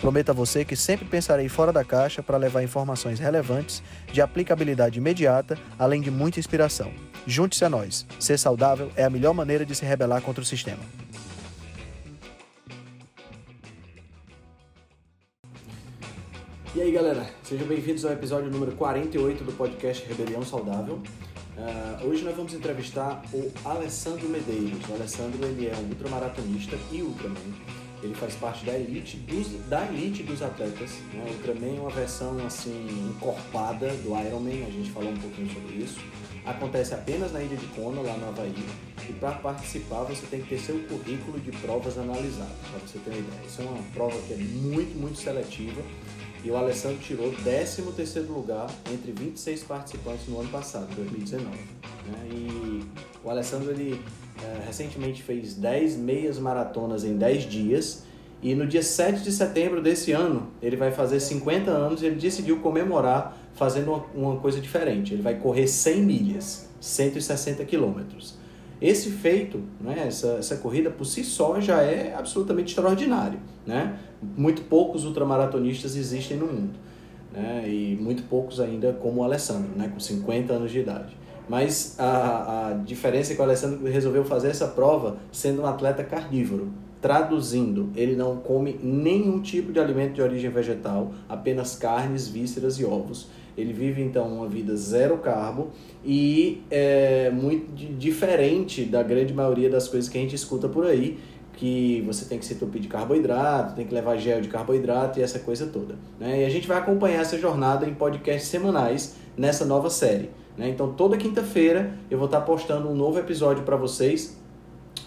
Prometo a você que sempre pensarei fora da caixa para levar informações relevantes, de aplicabilidade imediata, além de muita inspiração. Junte-se a nós. Ser saudável é a melhor maneira de se rebelar contra o sistema. E aí, galera, sejam bem-vindos ao episódio número 48 do podcast Rebelião Saudável. Uh, hoje nós vamos entrevistar o Alessandro Medeiros. O Alessandro ele é um ultramaratonista e ultraman. Ele faz parte da elite dos, da elite dos atletas. Né? O Ultraman é uma versão assim encorpada do Ironman. A gente falou um pouquinho sobre isso. Acontece apenas na ilha de Kona, lá no Havaí. E para participar você tem que ter seu currículo de provas analisado, para você ter uma ideia. Isso é uma prova que é muito, muito seletiva e o Alessandro tirou 13º lugar entre 26 participantes no ano passado, 2019. Né? E o Alessandro ele recentemente fez 10 meias maratonas em 10 dias e no dia 7 de setembro desse ano ele vai fazer 50 anos e ele decidiu comemorar fazendo uma, uma coisa diferente. Ele vai correr 100 milhas, 160 quilômetros. Esse feito, né, essa, essa corrida por si só já é absolutamente extraordinário. Né? Muito poucos ultramaratonistas existem no mundo. Né? E muito poucos ainda como o Alessandro, né? com 50 anos de idade. Mas a, a diferença é que o Alessandro resolveu fazer essa prova sendo um atleta carnívoro. Traduzindo, ele não come nenhum tipo de alimento de origem vegetal, apenas carnes, vísceras e ovos. Ele vive então uma vida zero carbo e é muito diferente da grande maioria das coisas que a gente escuta por aí, que você tem que se entupir de carboidrato, tem que levar gel de carboidrato e essa coisa toda. Né? E a gente vai acompanhar essa jornada em podcasts semanais nessa nova série. Né? Então toda quinta-feira eu vou estar postando um novo episódio para vocês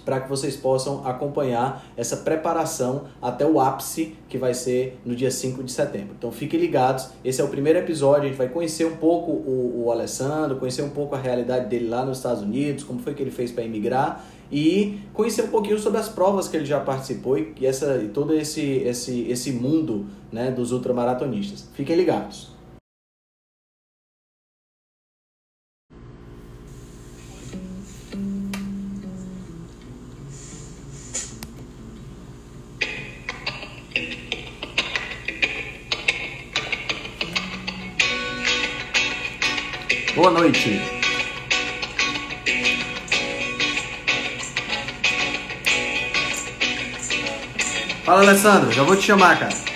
para que vocês possam acompanhar essa preparação até o ápice que vai ser no dia 5 de setembro. Então fiquem ligados, esse é o primeiro episódio, a gente vai conhecer um pouco o, o Alessandro, conhecer um pouco a realidade dele lá nos Estados Unidos, como foi que ele fez para emigrar e conhecer um pouquinho sobre as provas que ele já participou e, essa, e todo esse, esse, esse mundo né, dos ultramaratonistas. Fiquem ligados. Boa noite. Fala, Alessandro. Já vou te chamar, cara.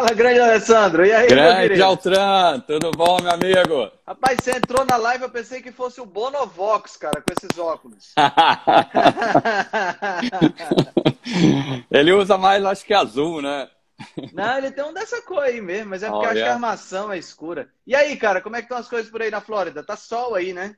Fala, grande Alessandro. E aí, Grande Altran, tudo bom, meu amigo? Rapaz, você entrou na live, eu pensei que fosse o Bonovox, cara, com esses óculos. ele usa mais, acho que azul, né? Não, ele tem um dessa cor aí mesmo, mas é porque oh, acho yeah. que a armação é escura. E aí, cara, como é que estão as coisas por aí na Flórida? Tá sol aí, né?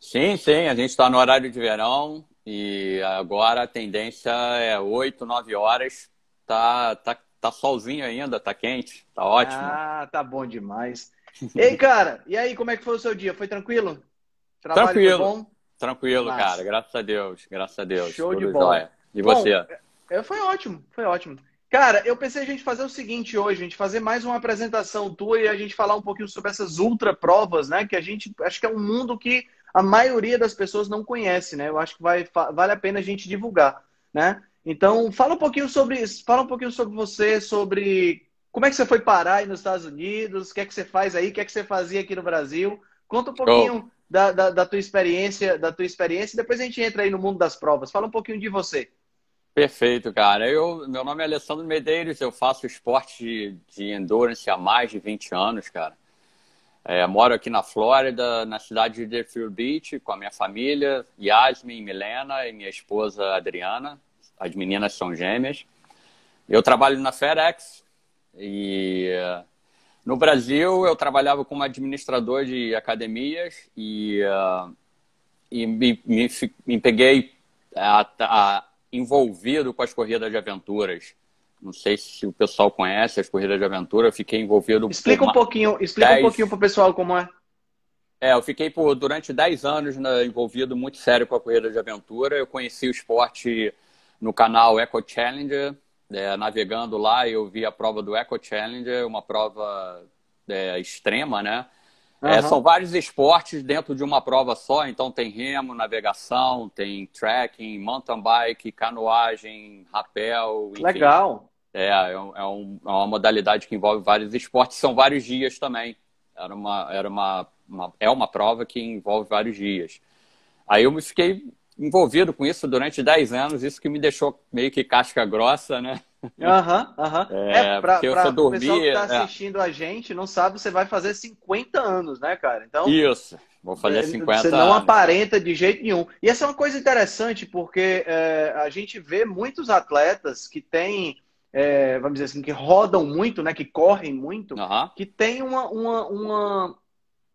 Sim, sim, a gente está no horário de verão e agora a tendência é 8, 9 horas. Tá, tá Tá solzinho ainda, tá quente, tá ótimo. Ah, tá bom demais. Ei, cara, e aí, como é que foi o seu dia? Foi tranquilo? Trabalho tranquilo. Bom? Tranquilo, Nossa. cara. Graças a Deus. Graças a Deus. Show Tudo de bola. E você? Bom, é, foi ótimo, foi ótimo. Cara, eu pensei a gente fazer o seguinte hoje, a gente fazer mais uma apresentação tua e a gente falar um pouquinho sobre essas ultra provas, né? Que a gente acho que é um mundo que a maioria das pessoas não conhece, né? Eu acho que vai, vale a pena a gente divulgar, né? Então, fala um pouquinho sobre isso, fala um pouquinho sobre você, sobre como é que você foi parar aí nos Estados Unidos, o que é que você faz aí, o que é que você fazia aqui no Brasil. Conta um pouquinho da, da, da, tua experiência, da tua experiência, e depois a gente entra aí no mundo das provas. Fala um pouquinho de você. Perfeito, cara. Eu, meu nome é Alessandro Medeiros, eu faço esporte de, de endurance há mais de 20 anos, cara. É, moro aqui na Flórida, na cidade de Deerfield Beach, com a minha família, Yasmin, Milena e minha esposa Adriana. As meninas são gêmeas. Eu trabalho na FedEx e no Brasil eu trabalhava como administrador de academias e, uh, e me, me, me peguei a, a, envolvido com as corridas de aventuras. Não sei se o pessoal conhece as corridas de aventura, eu fiquei envolvido. Explica um pouquinho, explica dez... um pouquinho para o pessoal como é. É, eu fiquei por, durante 10 anos né, envolvido muito sério com a corrida de aventura. Eu conheci o esporte no canal Eco Challenger. É, navegando lá, eu vi a prova do Eco Challenger, uma prova é, extrema, né? Uhum. É, são vários esportes dentro de uma prova só, então tem remo, navegação, tem trekking, mountain bike, canoagem, rapel. Enfim. Legal. É, é, um, é, uma modalidade que envolve vários esportes, são vários dias também. Era uma, era uma, uma, é uma prova que envolve vários dias. Aí eu me fiquei envolvido com isso durante 10 anos, isso que me deixou meio que casca grossa, né? Aham, aham. É, é pra, pra o pessoal que tá é. assistindo é. a gente, não sabe, você vai fazer 50 anos, né, cara? Então, isso, vou fazer 50 anos. Você não anos. aparenta de jeito nenhum. E essa é uma coisa interessante, porque é, a gente vê muitos atletas que têm é, vamos dizer assim, que rodam muito, né, que correm muito, uhum. que tem uma, uma, uma,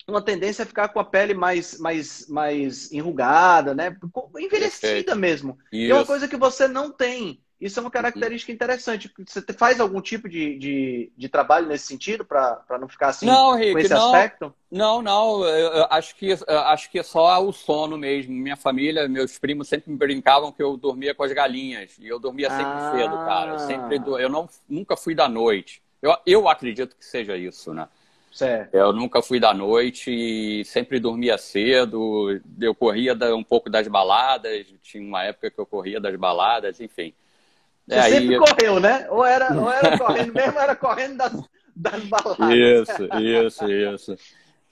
uma tendência a ficar com a pele mais, mais, mais enrugada, né, envelhecida Perfeito. mesmo. Isso. É uma coisa que você não tem. Isso é uma característica interessante. Você faz algum tipo de, de, de trabalho nesse sentido para não ficar assim não, Rick, com esse não, aspecto? Não, não. Eu, eu acho, que, eu acho que é só o sono mesmo. Minha família, meus primos sempre me brincavam que eu dormia com as galinhas. E eu dormia sempre ah. cedo, cara. Sempre do... Eu não, nunca fui da noite. Eu, eu acredito que seja isso, né? Certo. Eu nunca fui da noite sempre dormia cedo. Eu corria um pouco das baladas. Tinha uma época que eu corria das baladas, enfim. Você é, sempre aí... correu, né? Ou era, ou era correndo mesmo, ou era correndo das, das baladas. Isso, isso, isso.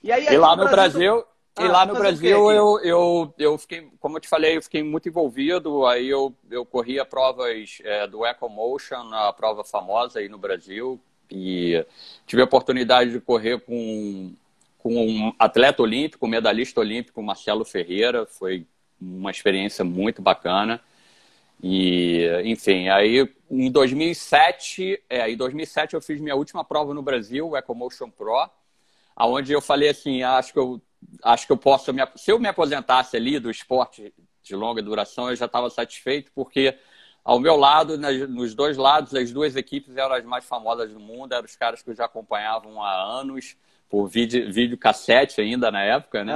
E, aí, e lá no Brasil, Brasil ah, e lá no Brasil eu, eu, eu fiquei, como eu te falei, eu fiquei muito envolvido. Aí eu, eu corria provas é, do EcoMotion, a prova famosa aí no Brasil. E tive a oportunidade de correr com, com um atleta olímpico, um medalhista olímpico, Marcelo Ferreira. Foi uma experiência muito bacana. E, enfim, aí em 2007, é, em 2007 eu fiz minha última prova no Brasil, o EcoMotion Pro, aonde eu falei assim, acho que eu acho que eu posso me, se eu me aposentasse ali do esporte de longa duração, eu já estava satisfeito porque ao meu lado, nas, nos dois lados, as duas equipes eram as mais famosas do mundo, eram os caras que eu já acompanhavam há anos por vídeo, vídeo cassete ainda na época, né?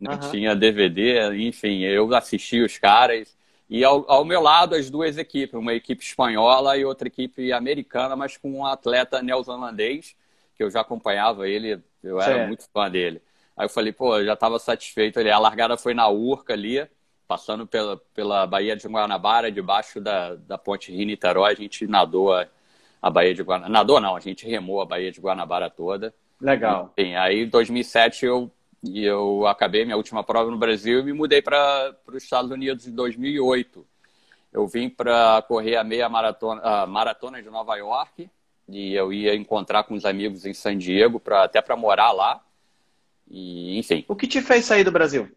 Não tinha DVD, enfim, eu assisti os caras e ao, ao, meu lado, as duas equipes, uma equipe espanhola e outra equipe americana, mas com um atleta neozelandês, que eu já acompanhava ele, eu era certo. muito fã dele. Aí eu falei, pô, eu já estava satisfeito ali. A largada foi na Urca ali, passando pela, pela Baía de Guanabara, debaixo da, da ponte Rio-Niterói, a gente nadou a, a Baía de Guanabara. Nadou não, a gente remou a Baía de Guanabara toda. Legal. Enfim, aí em 2007 eu eu acabei minha última prova no Brasil e me mudei para os Estados Unidos em 2008. Eu vim para correr a meia maratona, a maratona de Nova York e eu ia encontrar com os amigos em San Diego, pra, até para morar lá. E, enfim. O que te fez sair do Brasil?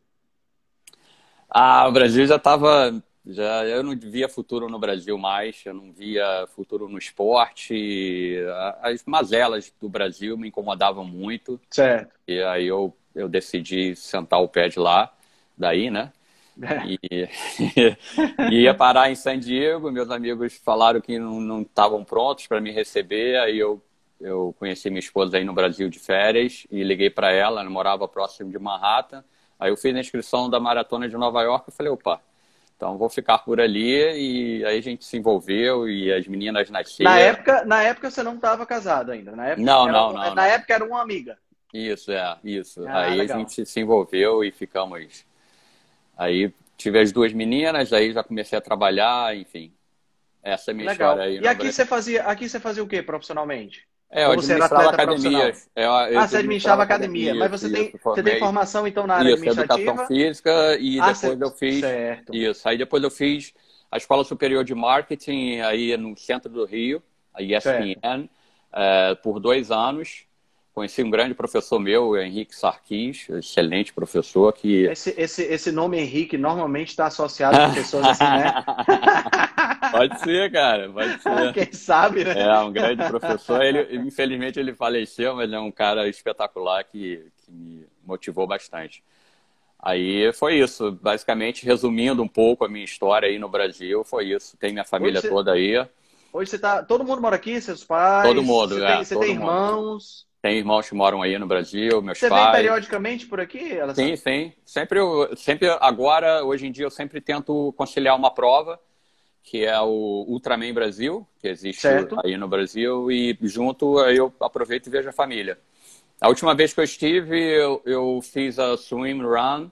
Ah, o Brasil já estava já eu não via futuro no Brasil mais, eu não via futuro no esporte. As mazelas do Brasil me incomodavam muito. Certo. E aí eu eu decidi sentar o pé de lá, daí, né? É. E, e ia parar em San Diego. Meus amigos falaram que não estavam prontos para me receber. Aí eu, eu conheci minha esposa aí no Brasil de férias e liguei para ela. Ela morava próximo de Manhattan. Aí eu fiz a inscrição da maratona de Nova York e falei: opa, então vou ficar por ali. E aí a gente se envolveu e as meninas nasceram. Na época, na época você não estava casado ainda? Na época, não, não, não. Na não. época era uma amiga. Isso, é, isso. Ah, aí legal. a gente se envolveu e ficamos. Aí tive as duas meninas, aí já comecei a trabalhar, enfim. Essa é a minha legal. história aí. E aqui você fazia, aqui você fazia o que profissionalmente? É, eu administrava academias. Eu, eu ah, você administrava academia. academia. Mas você, isso, tem, você tem formação, então, na área isso, administrativa? educação física e ah, depois eu fiz... Certo. Isso, aí depois eu fiz a Escola Superior de Marketing aí no centro do Rio, a ESPN, é, por dois anos. Conheci um grande professor meu, Henrique Sarquis, excelente professor que... Esse, esse, esse nome Henrique normalmente está associado com pessoas assim, né? pode ser, cara, pode ser. Quem sabe, né? É, um grande professor. Ele, infelizmente ele faleceu, mas ele é um cara espetacular que, que me motivou bastante. Aí foi isso, basicamente resumindo um pouco a minha história aí no Brasil, foi isso. Tem minha família você... toda aí. Hoje você tá. Todo mundo mora aqui, seus pais? Todo mundo, você é. Tem, você tem irmãos? Tem irmãos que moram aí no Brasil, meus você pais. Você vem periodicamente por aqui? Sim, sim. Sempre, sempre agora, hoje em dia, eu sempre tento conciliar uma prova, que é o Ultraman Brasil, que existe certo. aí no Brasil, e junto eu aproveito e vejo a família. A última vez que eu estive, eu, eu fiz a Swim Run.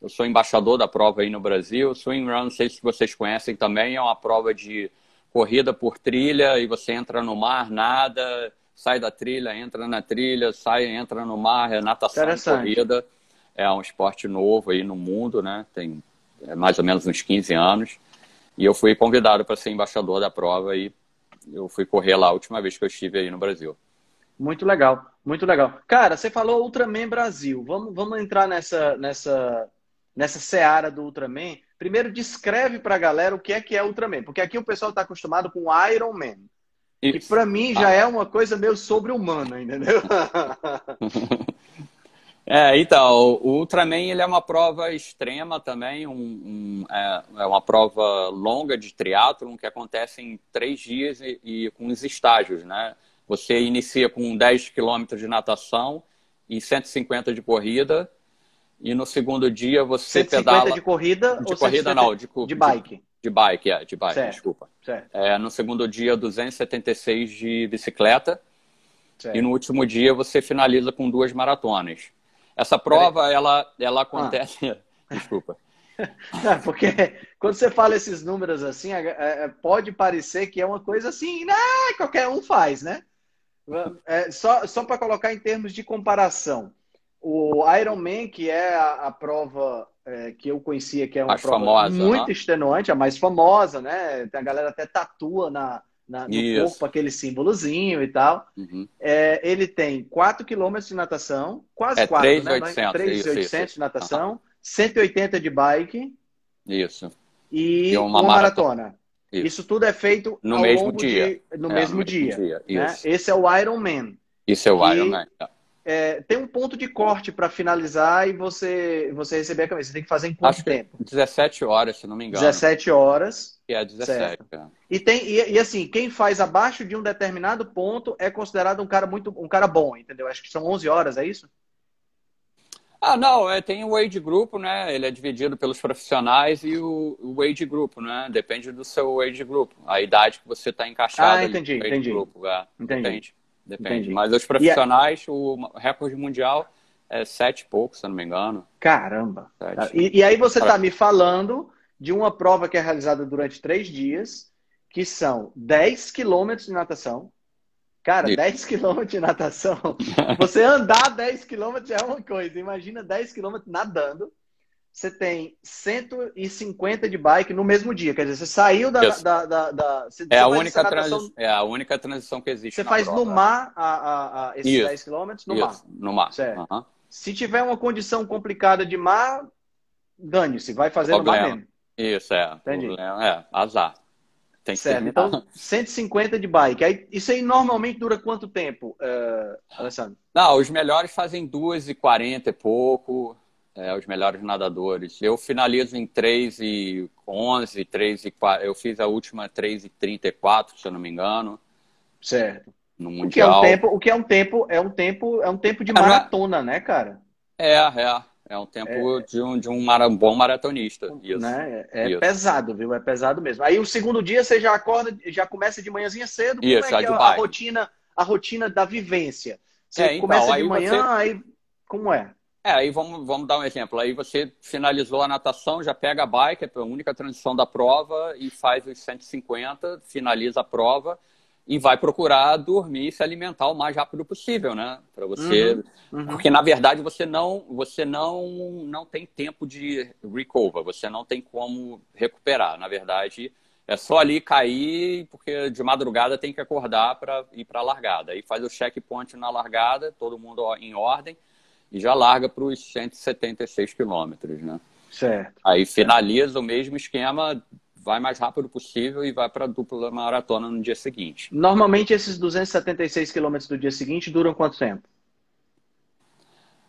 Eu sou embaixador da prova aí no Brasil. Swim Run, não sei se vocês conhecem também, é uma prova de corrida por trilha e você entra no mar, nada sai da trilha, entra na trilha, sai, entra no mar, é natação corrida. É um esporte novo aí no mundo, né? Tem é, mais ou menos uns 15 anos. E eu fui convidado para ser embaixador da prova e eu fui correr lá a última vez que eu estive aí no Brasil. Muito legal, muito legal. Cara, você falou Ultraman Brasil. Vamos, vamos entrar nessa, nessa, nessa seara do Ultraman. Primeiro, descreve para a galera o que é que é Ultraman. Porque aqui o pessoal está acostumado com Iron Man. E para mim já ah. é uma coisa meio sobre-humana, entendeu? é, então, o Ultraman ele é uma prova extrema também, um, um, é, é, uma prova longa de triatlon que acontece em três dias e, e com os estágios, né? Você inicia com 10 quilômetros de natação e 150 de corrida, e no segundo dia você 150 pedala... de corrida de ou corrida não, de, de bike? De, de bike, é, de bike, certo, desculpa. Certo. É, no segundo dia, 276 de bicicleta. Certo. E no último dia você finaliza com duas maratonas. Essa prova, ela, ela ah. acontece. Ah. Desculpa. Não, porque quando você fala esses números assim, é, é, pode parecer que é uma coisa assim, né? qualquer um faz, né? É, só só para colocar em termos de comparação, o Ironman, que é a, a prova é, que eu conhecia, que é uma prova famosa, muito né? extenuante, a mais famosa, né? A galera até tatua na, na no Isso. corpo aquele símbolozinho e tal. Uhum. É, ele tem 4 km de natação, quase é 4, 3, né? 3,800 de natação, uhum. 180 de bike. Isso. E, e uma, uma maratona. maratona. Isso. Isso. tudo é feito no mesmo dia. De, no, é, mesmo no dia. dia. Né? Esse é o Iron Man. Isso é o Iron Man. É é, tem um ponto de corte para finalizar e você, você receber a camisa. Você tem que fazer em quanto Acho tempo? 17 horas, se não me engano. 17 horas. E é 17. É. E, tem, e, e, assim, quem faz abaixo de um determinado ponto é considerado um cara muito um cara bom, entendeu? Acho que são 11 horas, é isso? Ah, não, é, tem o age group, né? Ele é dividido pelos profissionais e o, o age group, né? Depende do seu age group, a idade que você está encaixado. Ah, entendi, entendi. Grupo, é, entendi. Depende. Depende. Entendi. Mas os profissionais, o recorde mundial é sete e pouco, se eu não me engano. Caramba! E, e, aí você está me falando de uma prova que é realizada durante três dias, que são 10 quilômetros de natação. Cara, Isso. 10 quilômetros de natação. Você andar 10 quilômetros é uma coisa. Imagina 10 quilômetros nadando você tem 150 de bike no mesmo dia. Quer dizer, você saiu da. da, da, da é, a única transi... é a única transição que existe. Você faz prova. no mar a, a, a esses Isso. 10 quilômetros? No Isso. mar. No mar. Uhum. Se tiver uma condição complicada de mar, dane-se, vai fazer Problema. no mar mesmo. Isso, é. Entendi. Problema. É, azar. Tem certo. Então, 150 de bike. Aí, isso aí normalmente dura quanto tempo, uh, Alessandro? Não, os melhores fazem 2,40 e pouco é, os melhores nadadores. Eu finalizo em 3 e 11, 3 e 4. Eu fiz a última 3 e 34, se eu não me engano. Certo. No mundial. O que é um tempo, o que é um tempo, é um tempo, é um tempo de é, maratona, né, cara? É, é. É um tempo é, de um, de um mara, bom maratonista. Isso. Né? É, é pesado, viu? É pesado mesmo. Aí o segundo dia você já acorda, já começa de manhãzinha cedo. Como Isso, é que é a, rotina, a rotina da vivência? Você é, então, começa de manhã, você... aí como é? É, aí vamos, vamos dar um exemplo. Aí você finalizou a natação, já pega a bike, é a única transição da prova, e faz os 150, finaliza a prova e vai procurar dormir e se alimentar o mais rápido possível, né? Para você, uhum, uhum. porque na verdade você não, você não, não tem tempo de recover, você não tem como recuperar. Na verdade, é só ali cair, porque de madrugada tem que acordar para ir para a largada. Aí faz o checkpoint na largada, todo mundo em ordem, e já larga para os 176 quilômetros, né? Certo. Aí finaliza o mesmo esquema, vai mais rápido possível e vai para a dupla maratona no dia seguinte. Normalmente esses 276 quilômetros do dia seguinte duram quanto tempo?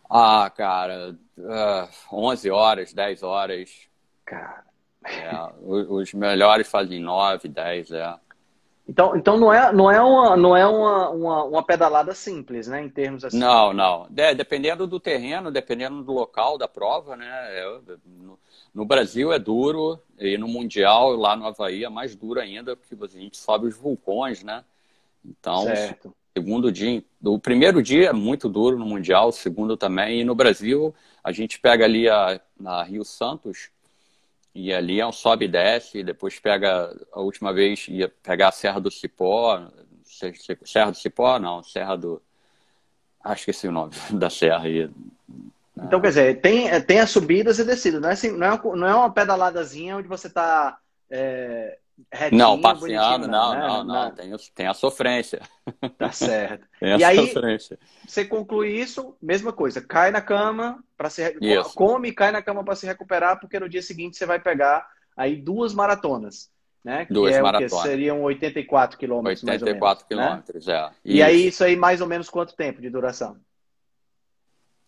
Ah, cara, uh, 11 horas, 10 horas. Cara. É, os melhores fazem 9, 10, é. Então, então não é, não é, uma, não é uma, uma, uma pedalada simples, né? Em termos assim. Não, não. Dependendo do terreno, dependendo do local da prova, né? É, no, no, Brasil é duro, e no Mundial, lá no Havaí, é mais duro ainda, porque a gente sobe os vulcões, né? Então, certo. segundo dia. O primeiro dia é muito duro no Mundial, o segundo também. E no Brasil, a gente pega ali a, na Rio Santos e ali é um sobe e desce, depois pega, a última vez ia pegar a Serra do Cipó, Serra do Cipó, não, Serra do. Acho que esse é o nome da serra aí. Então, quer dizer, tem, tem as subidas e descidas, não é, assim, não é, não é uma pedaladazinha onde você está é, não, passeando, não, né? não, não, não, tem, tem a sofrência. Tá certo. tem e aí, sofrência. você conclui isso, mesma coisa, cai na cama, para se isso. come e cai na cama para se recuperar, porque no dia seguinte você vai pegar aí duas maratonas. Né? Duas que é maratonas. O que seriam 84 quilômetros. 84 quilômetros, né? é. E aí, isso aí, mais ou menos quanto tempo de duração?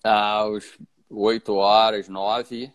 Ah, os 8 horas, 9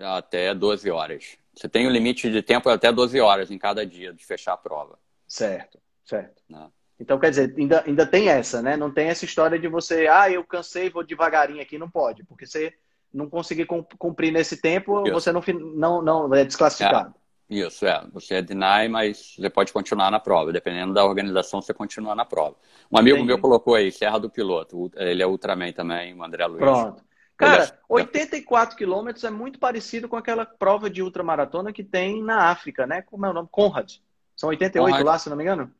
até 12 horas. Você tem um limite de tempo até 12 horas em cada dia de fechar a prova. Certo, certo. Né? Então, quer dizer, ainda, ainda tem essa, né? Não tem essa história de você, ah, eu cansei, vou devagarinho aqui. Não pode, porque você não conseguir cumprir nesse tempo, Isso. você não, não, não é desclassificado. É. Isso, é. Você é deny, mas você pode continuar na prova. Dependendo da organização, você continua na prova. Um amigo Entendi. meu colocou aí, Serra do Piloto. Ele é Ultraman também, o André Luiz. Pronto. Cara, 84 quilômetros é muito parecido com aquela prova de ultramaratona que tem na África, né? Como é o nome? Conrad. São 88 Conrad. lá, se não me engano?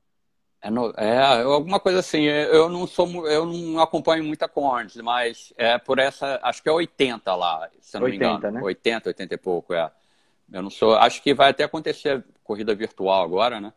É, no, é, alguma coisa assim. Eu não sou, eu não acompanho muita Conrad, mas é por essa, acho que é 80 lá, se não 80, me engano. Né? 80, 80 e pouco, é. Eu não sou, acho que vai até acontecer corrida virtual agora, né?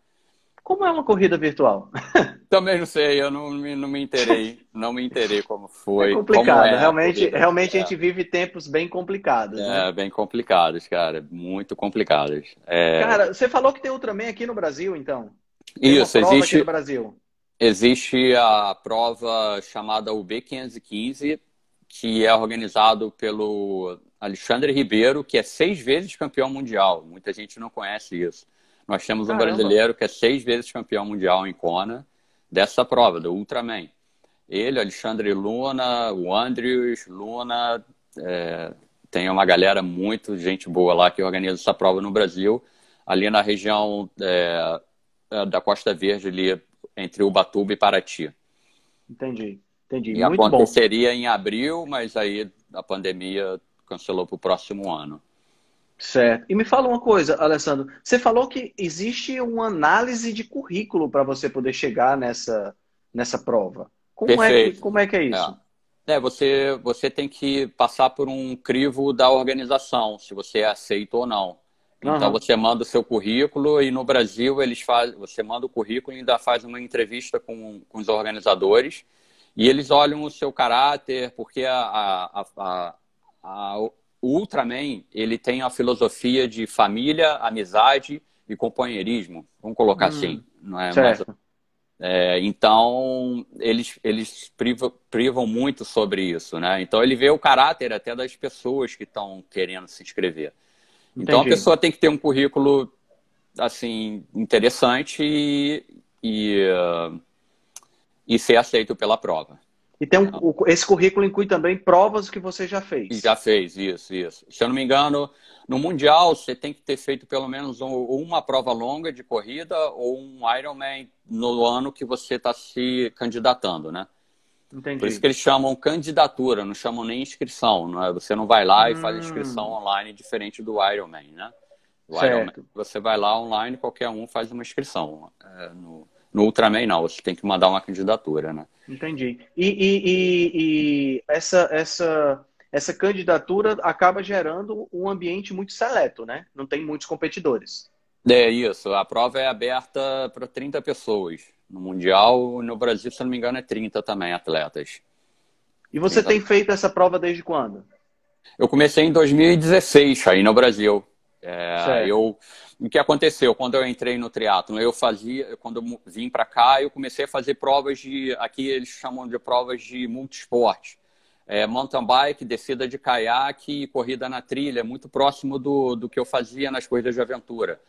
Como é uma corrida virtual? Também não sei, eu não me, não me interei, não me interei como foi. É complicado, é realmente, a realmente é. a gente vive tempos bem complicados. É, né? bem complicados, cara, muito complicados. É... Cara, você falou que tem Ultraman aqui no Brasil, então? Tem Isso, existe. no Brasil. Existe a prova chamada UB515, que é organizado pelo Alexandre Ribeiro, que é seis vezes campeão mundial. Muita gente não conhece isso. Nós temos um brasileiro que é seis vezes campeão mundial em Kona dessa prova, do Ultraman. Ele, Alexandre Luna, o Andrews Luna, é, tem uma galera muito gente boa lá que organiza essa prova no Brasil, ali na região é, é da Costa Verde, ali entre Ubatuba e Paraty. Entendi, entendi. E muito aconteceria bom. em abril, mas aí a pandemia cancelou para o próximo ano. Certo. E me fala uma coisa, Alessandro. Você falou que existe uma análise de currículo para você poder chegar nessa, nessa prova. Como é, que, como é que é isso? É. é, você, você tem que passar por um crivo da organização, se você é aceito ou não. Então uhum. você manda o seu currículo e no Brasil eles fazem, você manda o currículo e ainda faz uma entrevista com, com os organizadores e eles olham o seu caráter, porque a, a, a, a o Ultraman, ele tem a filosofia de família, amizade e companheirismo. Vamos colocar hum, assim, não é? Certo. Mas, é, então, eles, eles privam, privam muito sobre isso, né? Então, ele vê o caráter até das pessoas que estão querendo se inscrever. Então, Entendi. a pessoa tem que ter um currículo, assim, interessante e, e, uh, e ser aceito pela prova. E tem um, esse currículo inclui também provas que você já fez. Já fez, isso, isso. Se eu não me engano, no Mundial você tem que ter feito pelo menos uma prova longa de corrida ou um Ironman no ano que você está se candidatando, né? Entendi. Por isso que eles chamam candidatura, não chamam nem inscrição. Não é? Você não vai lá hum. e faz inscrição online diferente do Ironman, né? O certo. Ironman, você vai lá online, qualquer um faz uma inscrição. É, no, no Ultraman, não, você tem que mandar uma candidatura, né? Entendi. E, e, e, e, essa, essa, essa candidatura acaba gerando um ambiente muito seleto, né? Não tem muitos competidores. É isso, a prova é aberta para 30 pessoas. No Mundial, no Brasil, se não me engano, é 30 também atletas. E você 30... tem feito essa prova desde quando? Eu comecei em 2016 aí no Brasil. É, eu, o que aconteceu quando eu entrei no triatlo? Eu fazia, quando eu vim para cá, eu comecei a fazer provas de, aqui eles chamam de provas de multisport. É, mountain bike, descida de caiaque e corrida na trilha, muito próximo do, do que eu fazia nas corridas de aventura.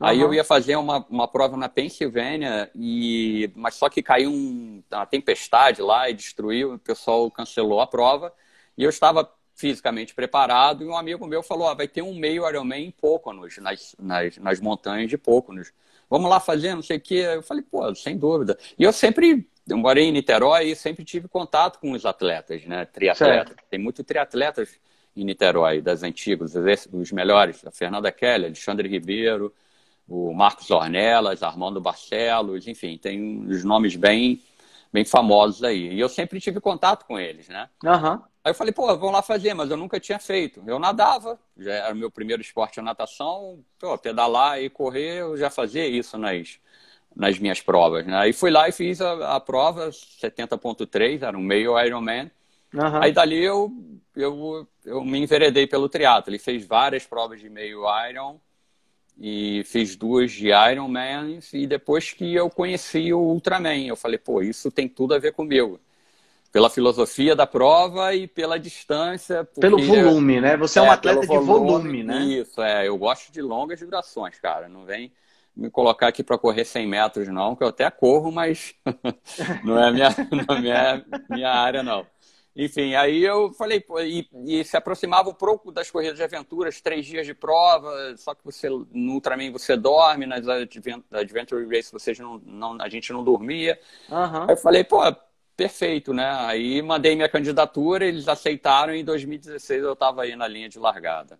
Uhum. Aí eu ia fazer uma, uma prova na Pensilvânia, e, mas só que caiu um, uma tempestade lá e destruiu, o pessoal cancelou a prova. E eu estava fisicamente preparado, e um amigo meu falou: ah, vai ter um meio Ironman em Poconos, nas, nas, nas montanhas de Poconos. Vamos lá fazer, não sei o quê. Eu falei, pô, sem dúvida. E eu sempre, eu morei em Niterói e sempre tive contato com os atletas, né? Triatletas. Certo. Tem muito triatletas em Niterói, das antigas, os melhores. A Fernanda Kelly, Alexandre Ribeiro, o Marcos Ornelas, Armando Barcelos, enfim, tem uns nomes bem, bem famosos aí. E eu sempre tive contato com eles, né? Uhum. Aí eu falei, pô, vamos lá fazer, mas eu nunca tinha feito. Eu nadava, já era meu primeiro esporte a natação, pô, pedalar e correr, eu já fazia isso nas, nas minhas provas. Né? Aí fui lá e fiz a, a prova, 70.3, era um meio Ironman. Uhum. Aí dali eu, eu, eu me enveredei pelo triatlo. Ele fez várias provas de meio Iron e fiz duas de Ironman. E depois que eu conheci o Ultraman, eu falei, pô, isso tem tudo a ver comigo pela filosofia da prova e pela distância. Pelo volume, né? Você é, é um atleta de volume, volume, né? Isso, é. Eu gosto de longas durações, cara. Não vem me colocar aqui para correr 100 metros, não, que eu até corro, mas não é minha, não é minha área, não. Enfim, aí eu falei, pô, e, e, se aproximava um pouco das corridas de aventuras, três dias de prova, só que você no Ultraman você dorme, nas Adventure Race você não, não, a gente não dormia. Uhum. Aí eu falei, pô, perfeito, né? Aí mandei minha candidatura, eles aceitaram e em 2016 eu estava aí na linha de largada.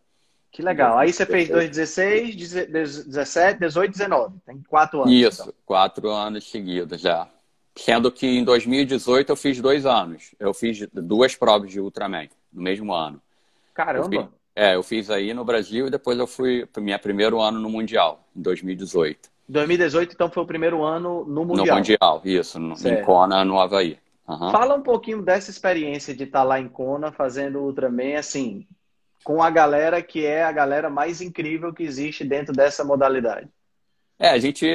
Que legal. Aí você fez 2016, 17, 18, 19. Tem quatro anos. Isso, então. quatro anos seguidos já. Sendo que em 2018 eu fiz dois anos. Eu fiz duas provas de Ultraman no mesmo ano. Caramba! Eu fiz, é, eu fiz aí no Brasil e depois eu fui minha primeiro ano no Mundial, em 2018. 2018, então, foi o primeiro ano no Mundial. No Mundial, isso, no, em Kona, no Havaí. Uhum. Fala um pouquinho dessa experiência de estar tá lá em Kona fazendo Ultraman, assim, com a galera que é a galera mais incrível que existe dentro dessa modalidade. É, a gente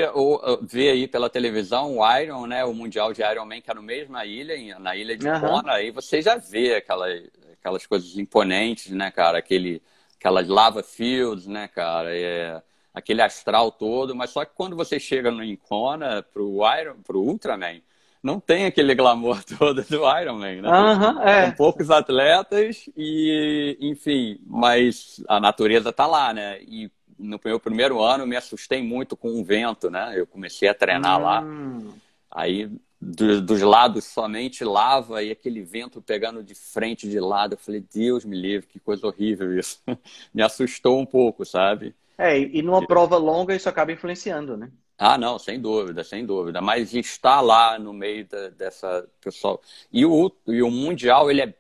vê aí pela televisão o Iron, né, o Mundial de Ironman, que é na ilha, na ilha de uhum. Kona, aí você já vê aquelas, aquelas coisas imponentes, né, cara, aquele, aquelas lava fields, né, cara, é, aquele astral todo, mas só que quando você chega no Kona pro Iron, pro Ultraman, não tem aquele glamour todo do Ironman, né? Uhum, é. São poucos atletas e, enfim, mas a natureza tá lá, né? E no meu primeiro ano me assustei muito com o vento, né? Eu comecei a treinar lá. Hum. Aí do, dos lados somente lava e aquele vento pegando de frente de lado. Eu falei, Deus me livre, que coisa horrível isso. me assustou um pouco, sabe? É, e numa prova longa isso acaba influenciando, né? Ah, não, sem dúvida, sem dúvida. Mas está lá no meio da, dessa pessoal. E o, e o Mundial, ele é,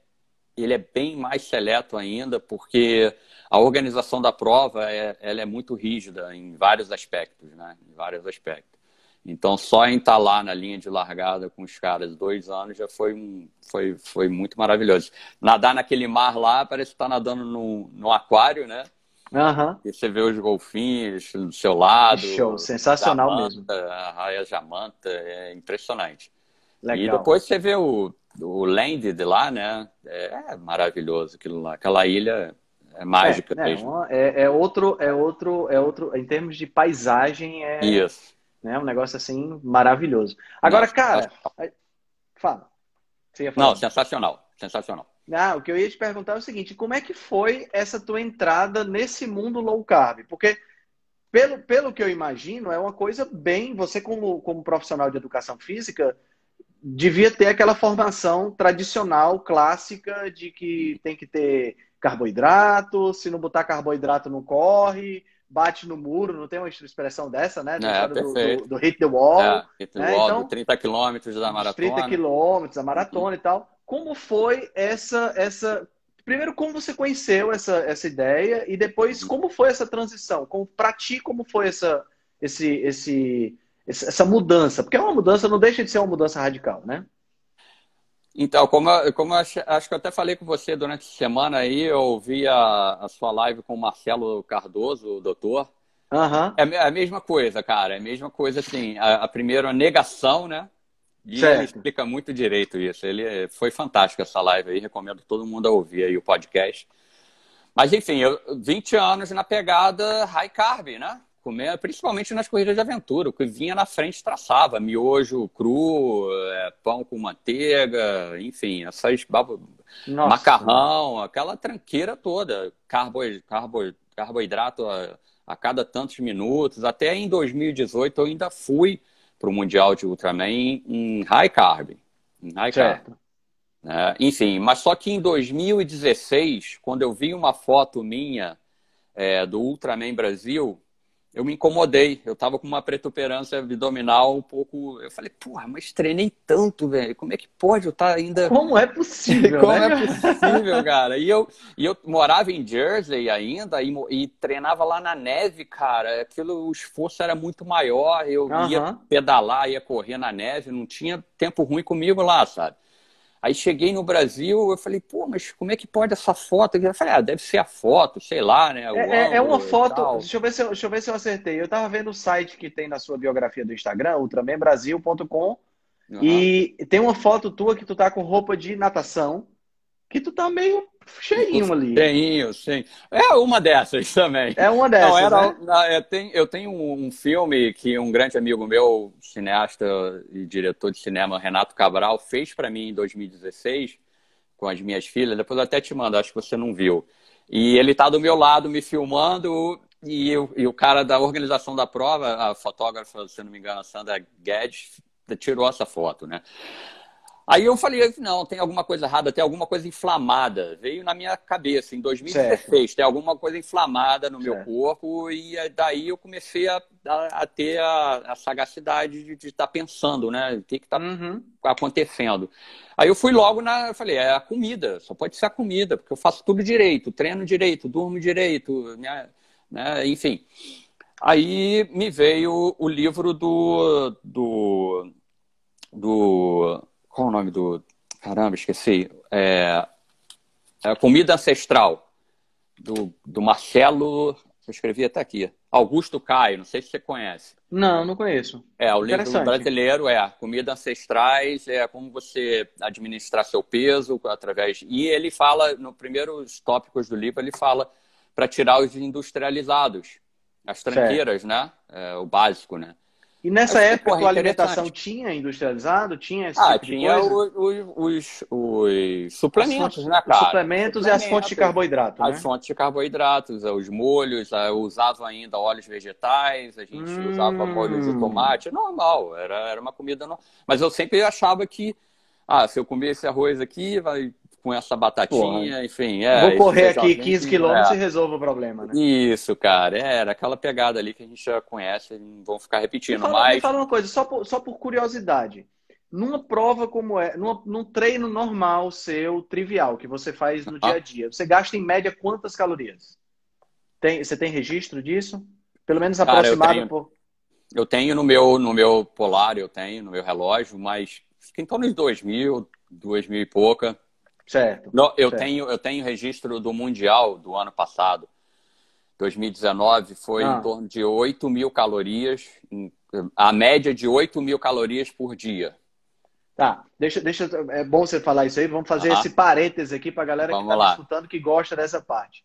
ele é bem mais seleto ainda, porque a organização da prova é, ela é muito rígida em vários aspectos, né? Em vários aspectos. Então, só em estar lá na linha de largada com os caras dois anos já foi, um, foi, foi muito maravilhoso. Nadar naquele mar lá parece estar nadando no, no aquário, né? Uhum. E você vê os golfinhos do seu lado. Show, sensacional mesmo. A raia Jamanta, é impressionante. Legal. E depois você vê o, o land de lá, né? É maravilhoso aquilo lá. Aquela ilha é mágica é, mesmo. É, é, outro, é outro, é outro, em termos de paisagem, é Isso. Né, um negócio assim maravilhoso. Agora, Nossa, cara, fala. Não, sensacional, sensacional. Ah, o que eu ia te perguntar é o seguinte: como é que foi essa tua entrada nesse mundo low carb? Porque, pelo, pelo que eu imagino, é uma coisa bem. Você, como, como profissional de educação física, devia ter aquela formação tradicional, clássica, de que tem que ter carboidrato, se não botar carboidrato não corre, bate no muro, não tem uma expressão dessa, né? É, do, do, do, hit the wall. É, hit the né? wall, então, 30 quilômetros da maratona. 30 quilômetros, a maratona uhum. e tal. Como foi essa, essa primeiro, como você conheceu essa, essa ideia e depois, como foi essa transição? Como, pra ti, como foi essa, esse, esse, essa mudança? Porque é uma mudança, não deixa de ser uma mudança radical, né? Então, como, eu, como eu acho, acho, que eu até falei com você durante a semana aí, eu ouvi a, a sua live com o Marcelo Cardoso, o doutor. Uhum. É a mesma coisa, cara. É a mesma coisa, assim. A, a primeira, a negação, né? E certo. ele explica muito direito isso. Ele foi fantástico essa live aí, recomendo todo mundo a ouvir aí o podcast. Mas enfim, eu, 20 anos na pegada high carb, né? Comer, principalmente nas corridas de aventura, o que vinha na frente traçava, miojo cru, é, pão com manteiga, enfim, essas babo... macarrão, aquela tranqueira toda, carbo, carbo, carboidrato a, a cada tantos minutos. Até em 2018 eu ainda fui para o Mundial de Ultraman em high carb. Em high certo. carb. É, enfim, mas só que em 2016, quando eu vi uma foto minha é, do Ultraman Brasil, eu me incomodei. Eu tava com uma protuberância abdominal um pouco. Eu falei, porra, mas treinei tanto, velho. Como é que pode eu estar tá ainda. Como é possível? Como né? é possível, cara? E eu, e eu morava em Jersey ainda e, e treinava lá na neve, cara. Aquilo, o esforço era muito maior. Eu uhum. ia pedalar, ia correr na neve, não tinha tempo ruim comigo lá, sabe? Aí cheguei no Brasil, eu falei, pô, mas como é que pode essa foto? Eu falei, ah, deve ser a foto, sei lá, né? É, é, é, uma foto. Deixa eu, ver se eu, deixa eu ver se eu acertei. Eu tava vendo o site que tem na sua biografia do Instagram, ultramanbrasil.com, uhum. e tem uma foto tua que tu tá com roupa de natação, que tu tá meio cheinho ali. Cheinho, sim. É uma dessas também. É uma dessas. Não, era, né? eu, tenho, eu tenho um filme que um grande amigo meu, cineasta e diretor de cinema, Renato Cabral, fez para mim em 2016 com as minhas filhas. Depois eu até te mando, acho que você não viu. E ele tá do meu lado me filmando. E, eu, e o cara da organização da prova, a fotógrafa, se não me engano, a Sandra Guedes, tirou essa foto, né? Aí eu falei, não, tem alguma coisa errada, tem alguma coisa inflamada. Veio na minha cabeça, em 2016, certo. tem alguma coisa inflamada no certo. meu corpo, e daí eu comecei a, a, a ter a, a, sagacidade de estar tá pensando, né? O que está uhum. acontecendo. Aí eu fui logo na. Eu falei, é a comida, só pode ser a comida, porque eu faço tudo direito, treino direito, durmo direito, minha, né? enfim. Aí me veio o livro do. do, do qual o nome do. Caramba, esqueci. É, é Comida Ancestral, do, do Marcelo. Eu escrevi até aqui. Augusto Caio, não sei se você conhece. Não, não conheço. É, o livro brasileiro é Comida Ancestrais, é como você administrar seu peso através. E ele fala, no primeiros tópicos do livro, ele fala para tirar os industrializados, as tranqueiras, certo. né? É, o básico, né? E nessa época, a alimentação tinha industrializado? Tinha esse ah, tipo tinha os, os, os, suplementos, fontes, né, cara? Os suplementos e as fontes de carboidrato, As né? fontes de carboidratos, os molhos, eu usava ainda óleos vegetais, a gente hum. usava molho de tomate, normal, era, era uma comida normal. Mas eu sempre achava que, ah, se eu comer esse arroz aqui, vai com essa batatinha, Porra. enfim. É, Vou correr aqui 15 quilômetros é. e resolvo o problema, né? Isso, cara. É, era aquela pegada ali que a gente já conhece, não vão ficar repetindo. Me fala, mas... me fala uma coisa, só por, só por curiosidade. Numa prova como é, numa, num treino normal seu, trivial, que você faz no dia a dia, você gasta em média quantas calorias? Tem, você tem registro disso? Pelo menos aproximado cara, eu tenho, por. Eu tenho no meu, no meu polar, eu tenho no meu relógio, mas em torno de 2 mil, 2 mil e pouca. Certo. No, eu, certo. Tenho, eu tenho registro do Mundial do ano passado, 2019, foi ah. em torno de 8 mil calorias, a média de 8 mil calorias por dia. Tá, deixa, deixa, é bom você falar isso aí, vamos fazer esse parêntese aqui para a galera vamos que está escutando que gosta dessa parte.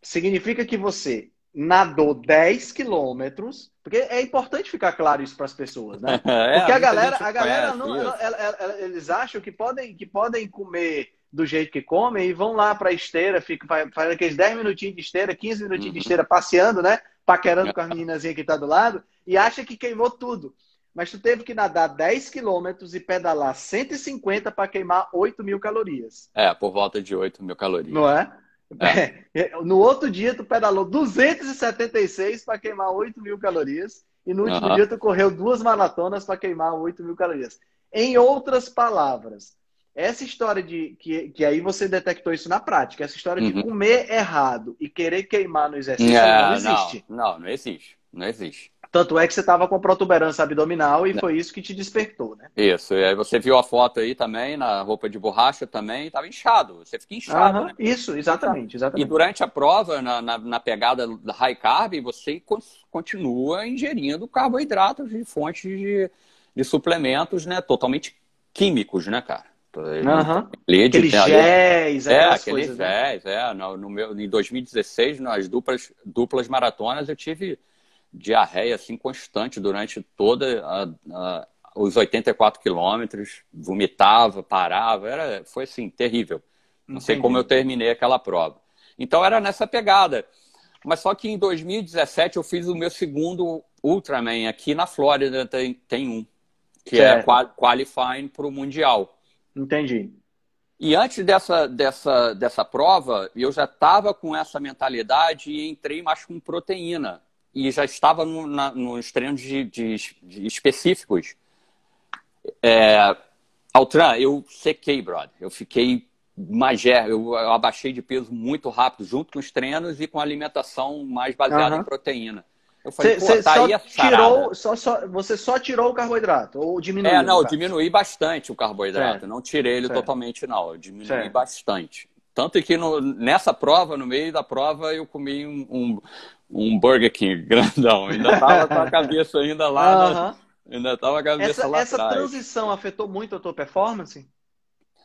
Significa que você nadou 10 quilômetros, porque é importante ficar claro isso para as pessoas, né? É, porque a galera, a galera não, ela, ela, ela, eles acham que podem, que podem comer do jeito que comem e vão lá para a esteira, fica, faz aqueles 10 minutinhos de esteira, 15 minutinhos uhum. de esteira, passeando, né? Paquerando com a meninazinha que está do lado, e acha que queimou tudo. Mas tu teve que nadar 10 quilômetros e pedalar 150 para queimar 8 mil calorias. É, por volta de 8 mil calorias. Não é? É. No outro dia, tu pedalou 276 para queimar 8 mil calorias. E no último uhum. dia, tu correu duas maratonas para queimar 8 mil calorias. Em outras palavras, essa história de que, que aí você detectou isso na prática, essa história uhum. de comer errado e querer queimar no exercício é, não existe. Não, não, não existe. Não existe. Tanto é que você estava com protuberância abdominal e não. foi isso que te despertou, né? Isso, e aí você viu a foto aí também, na roupa de borracha também, estava inchado, você fica inchado, uhum, né? Isso, exatamente, exatamente. E durante a prova, na, na, na pegada da high carb, você continua ingerindo carboidratos de fontes de, de suplementos, né, totalmente químicos, né, cara? Uhum. Aqueles géis, é, aqueles né? géis, é. No, no, meu, em 2016, nas duplas, duplas maratonas, eu tive diarreia assim constante durante toda a, a, os 84 quilômetros, vomitava, parava, era, foi assim, terrível. Não Entendi. sei como eu terminei aquela prova. Então era nessa pegada. Mas só que em 2017 eu fiz o meu segundo Ultraman aqui na Flórida, tem, tem um, que é certo. é qualifying para o Mundial. Entendi. E antes dessa, dessa, dessa prova, eu já estava com essa mentalidade e entrei mais com proteína. E já estava no, na, nos treinos de, de, de específicos. É, Altran, eu sequei, brother. Eu fiquei magé, eu, eu abaixei de peso muito rápido, junto com os treinos e com alimentação mais baseada uhum. em proteína. Eu falei, cê, tá só tirou, só, só, Você só tirou o carboidrato? Ou diminuiu? É, não, diminuí bastante o carboidrato. Certo. Não tirei ele certo. totalmente, não. Eu diminuí certo. bastante. Tanto que no, nessa prova, no meio da prova, eu comi um, um, um Burger King grandão. Ainda tava com a cabeça ainda lá. Ainda tava a cabeça essa, lá Essa atrás. transição afetou muito a tua performance?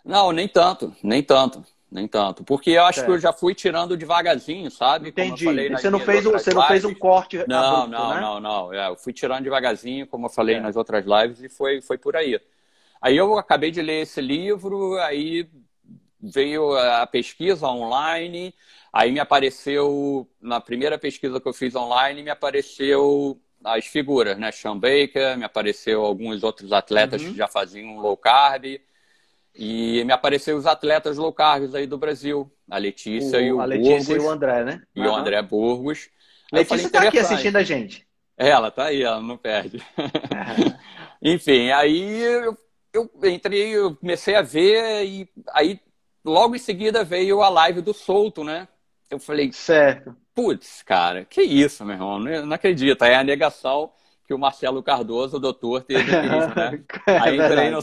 Não, nem tanto, nem tanto nem tanto. Porque eu acho que eu já fui tirando devagarzinho, sabe? Entendi. você não, fez, você não fez um corte Não, abrupto, não, né? não, não. É, eu fui tirando devagarzinho, como eu falei é. nas outras lives, e foi, foi por aí. Aí eu acabei de ler esse livro, aí veio a pesquisa online, aí me apareceu, na primeira pesquisa que eu fiz online, me apareceu as figuras, né? Sean Baker, me apareceu alguns outros atletas uhum. que já faziam low carb, e me apareceram os atletas low carb aí do Brasil, a Letícia o, e o A Letícia Burgos, e o André, né? E uhum. o André Burgos. Letícia está aqui assistindo a gente. É, ela tá aí, ela não perde. Enfim, aí eu, eu entrei, eu comecei a ver e aí logo em seguida veio a live do Solto, né? Eu falei, certo. Putz, cara, que isso, meu irmão, não, não acredito. É a negação que o Marcelo Cardoso, o doutor, teve isso, né? é Aí entrei no,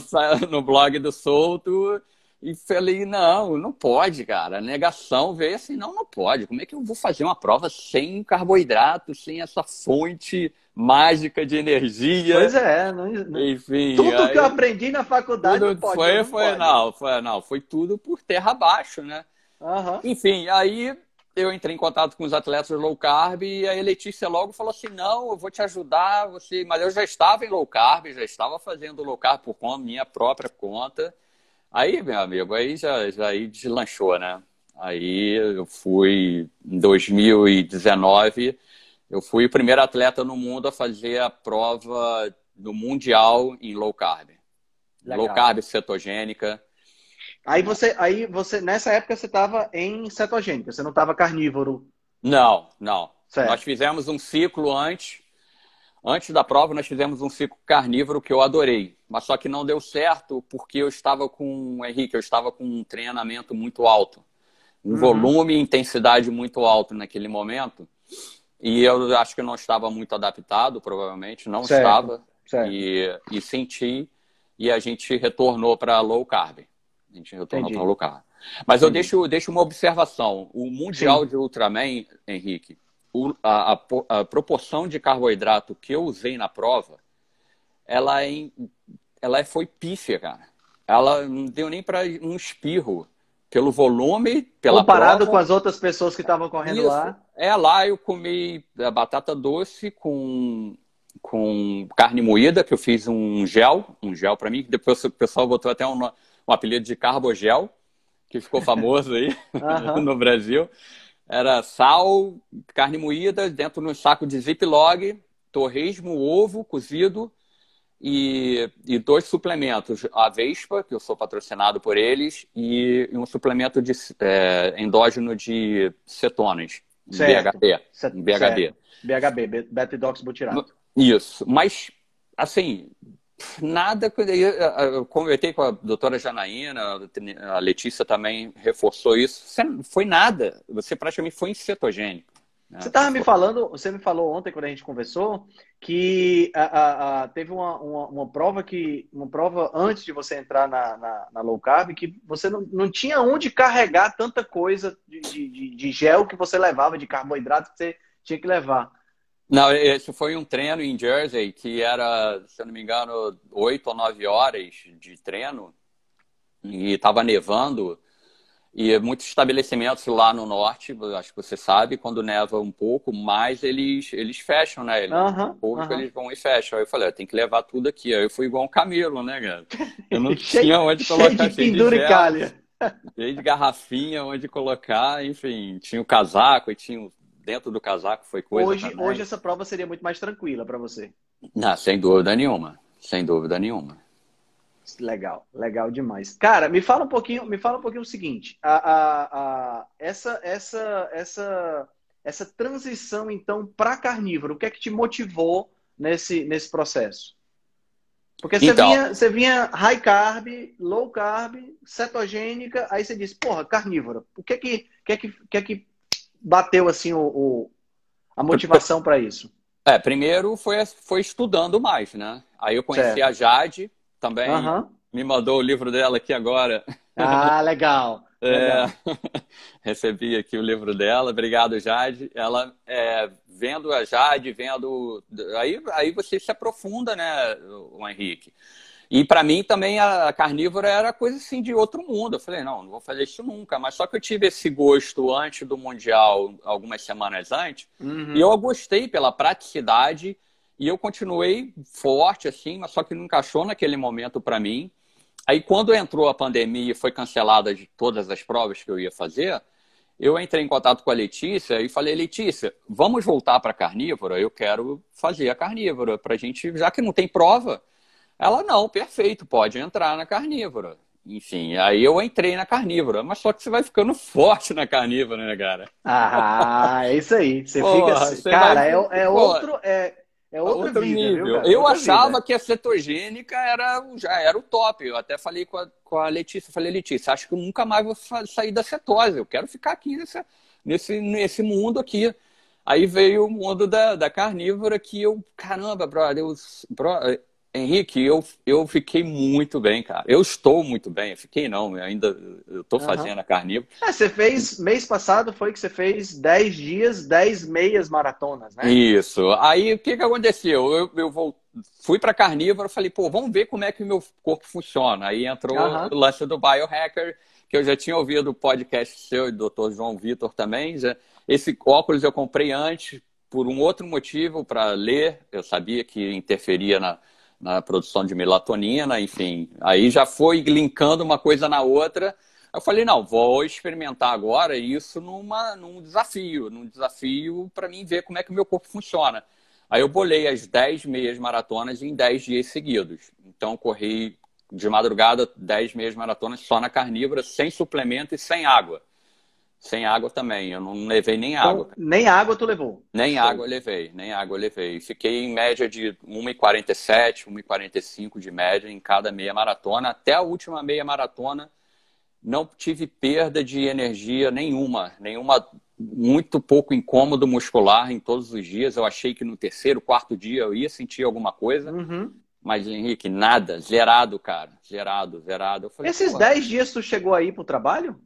no blog do Solto e falei, não, não pode, cara. A negação veio assim, não, não pode. Como é que eu vou fazer uma prova sem carboidrato, sem essa fonte mágica de energia? Pois é, não, enfim. Tudo aí, que eu aprendi na faculdade não pode, foi, não foi, pode. não, foi, não, foi tudo por terra abaixo, né? Uhum. Enfim, aí eu entrei em contato com os atletas low carb e a Letícia logo falou assim: não, eu vou te ajudar, você. Mas eu já estava em low carb, já estava fazendo low carb por conta, minha própria conta. Aí, meu amigo, aí já, já aí deslanchou, né? Aí eu fui em 2019, eu fui o primeiro atleta no mundo a fazer a prova do Mundial em low carb. Legal. Low carb cetogênica. Aí você, aí você, nessa época você estava em cetogênica, você não estava carnívoro? Não, não. Certo. Nós fizemos um ciclo antes, antes da prova nós fizemos um ciclo carnívoro que eu adorei, mas só que não deu certo porque eu estava com, Henrique, eu estava com um treinamento muito alto, um uhum. volume e intensidade muito alto naquele momento, e eu acho que eu não estava muito adaptado, provavelmente, não certo. estava, certo. E, e senti, e a gente retornou para low carb. A gente retornou para o local. Mas Entendi. eu deixo, deixo uma observação. O Mundial Sim. de Ultraman, Henrique, o, a, a, a, proporção de carboidrato que eu usei na prova, ela, é, ela foi pífia, cara. Ela não deu nem para um espirro. Pelo volume, pela Comparado prova. com as outras pessoas que estavam correndo Isso. lá. É, lá eu comi a batata doce com, com carne moída, que eu fiz um gel, um gel para mim. Depois o pessoal botou até um um apelido de Carbogel, que ficou famoso aí no Brasil. Era sal, carne moída dentro de um saco de ziploc, torresmo, ovo cozido e, e, dois suplementos. A Vespa, que eu sou patrocinado por eles, e um suplemento de, é, endógeno de cetonas, certo. BHB. BHB. BHB, beta-hidroxibutirato. Isso. Mas, assim, Nada. Eu conversei com a doutora Janaína, a Letícia também reforçou isso. Foi nada. Você praticamente foi incetogênico. Né? Você estava me falando, você me falou ontem quando a gente conversou que a, a, a, teve uma, uma, uma, prova que uma prova antes de você entrar na, na, na low carb que você não, não tinha onde carregar tanta coisa de, de, de, gel que você levava de carboidrato que você tinha que levar. Não, esse foi um treino em Jersey que era, se eu não me engano, oito ou nove horas de treino e estava nevando e muitos estabelecimentos lá no norte, acho que você sabe, quando neva um pouco mais, eles, eles fecham, né? Eles, uhum, um pouco uhum. eles vão e fecham. Aí eu falei, tem que levar tudo aqui. Aí eu fui igual um camelo, né, cara? Eu não tinha onde colocar. Cheio de pendura e calha. Cheio de garrafinha, onde colocar, enfim. Tinha o casaco e tinha dentro do casaco, foi coisa Hoje, também. hoje essa prova seria muito mais tranquila para você. Não, sem dúvida nenhuma. Sem dúvida nenhuma. Legal, legal demais. Cara, me fala um pouquinho, me fala um pouquinho o seguinte, a, a, a essa, essa, essa, essa transição então para carnívoro, o que é que te motivou nesse, nesse processo? Porque você, então, vinha, você vinha high carb, low carb, cetogênica, aí você disse, porra, carnívoro. O que é que, que, é que, que, é que bateu assim o, o a motivação para isso? É, primeiro foi, foi estudando mais, né? Aí eu conheci certo. a Jade, também uhum. me mandou o livro dela aqui agora. Ah, legal. é, recebi aqui o livro dela. Obrigado, Jade. Ela é, vendo a Jade, vendo. Aí, aí você se aprofunda, né, o Henrique? E para mim também a carnívora era coisa assim de outro mundo. Eu falei, não, não vou fazer isso nunca. Mas só que eu tive esse gosto antes do Mundial, algumas semanas antes, uhum. e eu gostei pela praticidade e eu continuei forte, assim, mas só que não encaixou naquele momento para mim. Aí, quando entrou a pandemia e foi cancelada de todas as provas que eu ia fazer, eu entrei em contato com a Letícia e falei, Letícia, vamos voltar para a carnívora? Eu quero fazer a carnívora para a gente, já que não tem prova. Ela, não, perfeito, pode entrar na carnívora. Enfim, aí eu entrei na carnívora, mas só que você vai ficando forte na carnívora, né, cara? Ah, é isso aí. Você Porra, fica. Você cara, vai... é, é outro. É é outro, outro vida, nível. Viu, eu achava vida. que a cetogênica era, já era o top. Eu até falei com a, com a Letícia, falei, Letícia, acho que eu nunca mais vou sair da cetose. Eu quero ficar aqui nesse, nesse, nesse mundo aqui. Aí veio o mundo da, da carnívora que eu, caramba, brother, eu, bro, Henrique, eu, eu fiquei muito bem, cara. Eu estou muito bem. Eu fiquei não, eu ainda estou uhum. fazendo a carnívora. É, você fez, mês passado foi que você fez 10 dias, 10 meias maratonas, né? Isso. Aí o que, que aconteceu? Eu, eu vou, fui para carnívora, falei, pô, vamos ver como é que o meu corpo funciona. Aí entrou uhum. o lance do Biohacker, que eu já tinha ouvido o podcast seu e do Dr. João Vitor também. Já. Esse óculos eu comprei antes por um outro motivo, para ler. Eu sabia que interferia na na produção de melatonina, enfim. Aí já foi linkando uma coisa na outra. Eu falei, não, vou experimentar agora isso numa, num desafio, num desafio para mim ver como é que o meu corpo funciona. Aí eu bolei as 10 meias maratonas em 10 dias seguidos. Então corri de madrugada 10 meias maratonas só na carnívora, sem suplemento e sem água. Sem água também, eu não levei nem então, água. Nem água tu levou? Nem água eu levei, nem água eu levei. Fiquei em média de 1,47, 1,45 de média em cada meia maratona. Até a última meia maratona não tive perda de energia nenhuma, nenhuma, muito pouco incômodo muscular em todos os dias. Eu achei que no terceiro, quarto dia eu ia sentir alguma coisa. Uhum. Mas, Henrique, nada, zerado, cara. Zerado, zerado. Falei, Esses 10 dias tu chegou aí pro trabalho?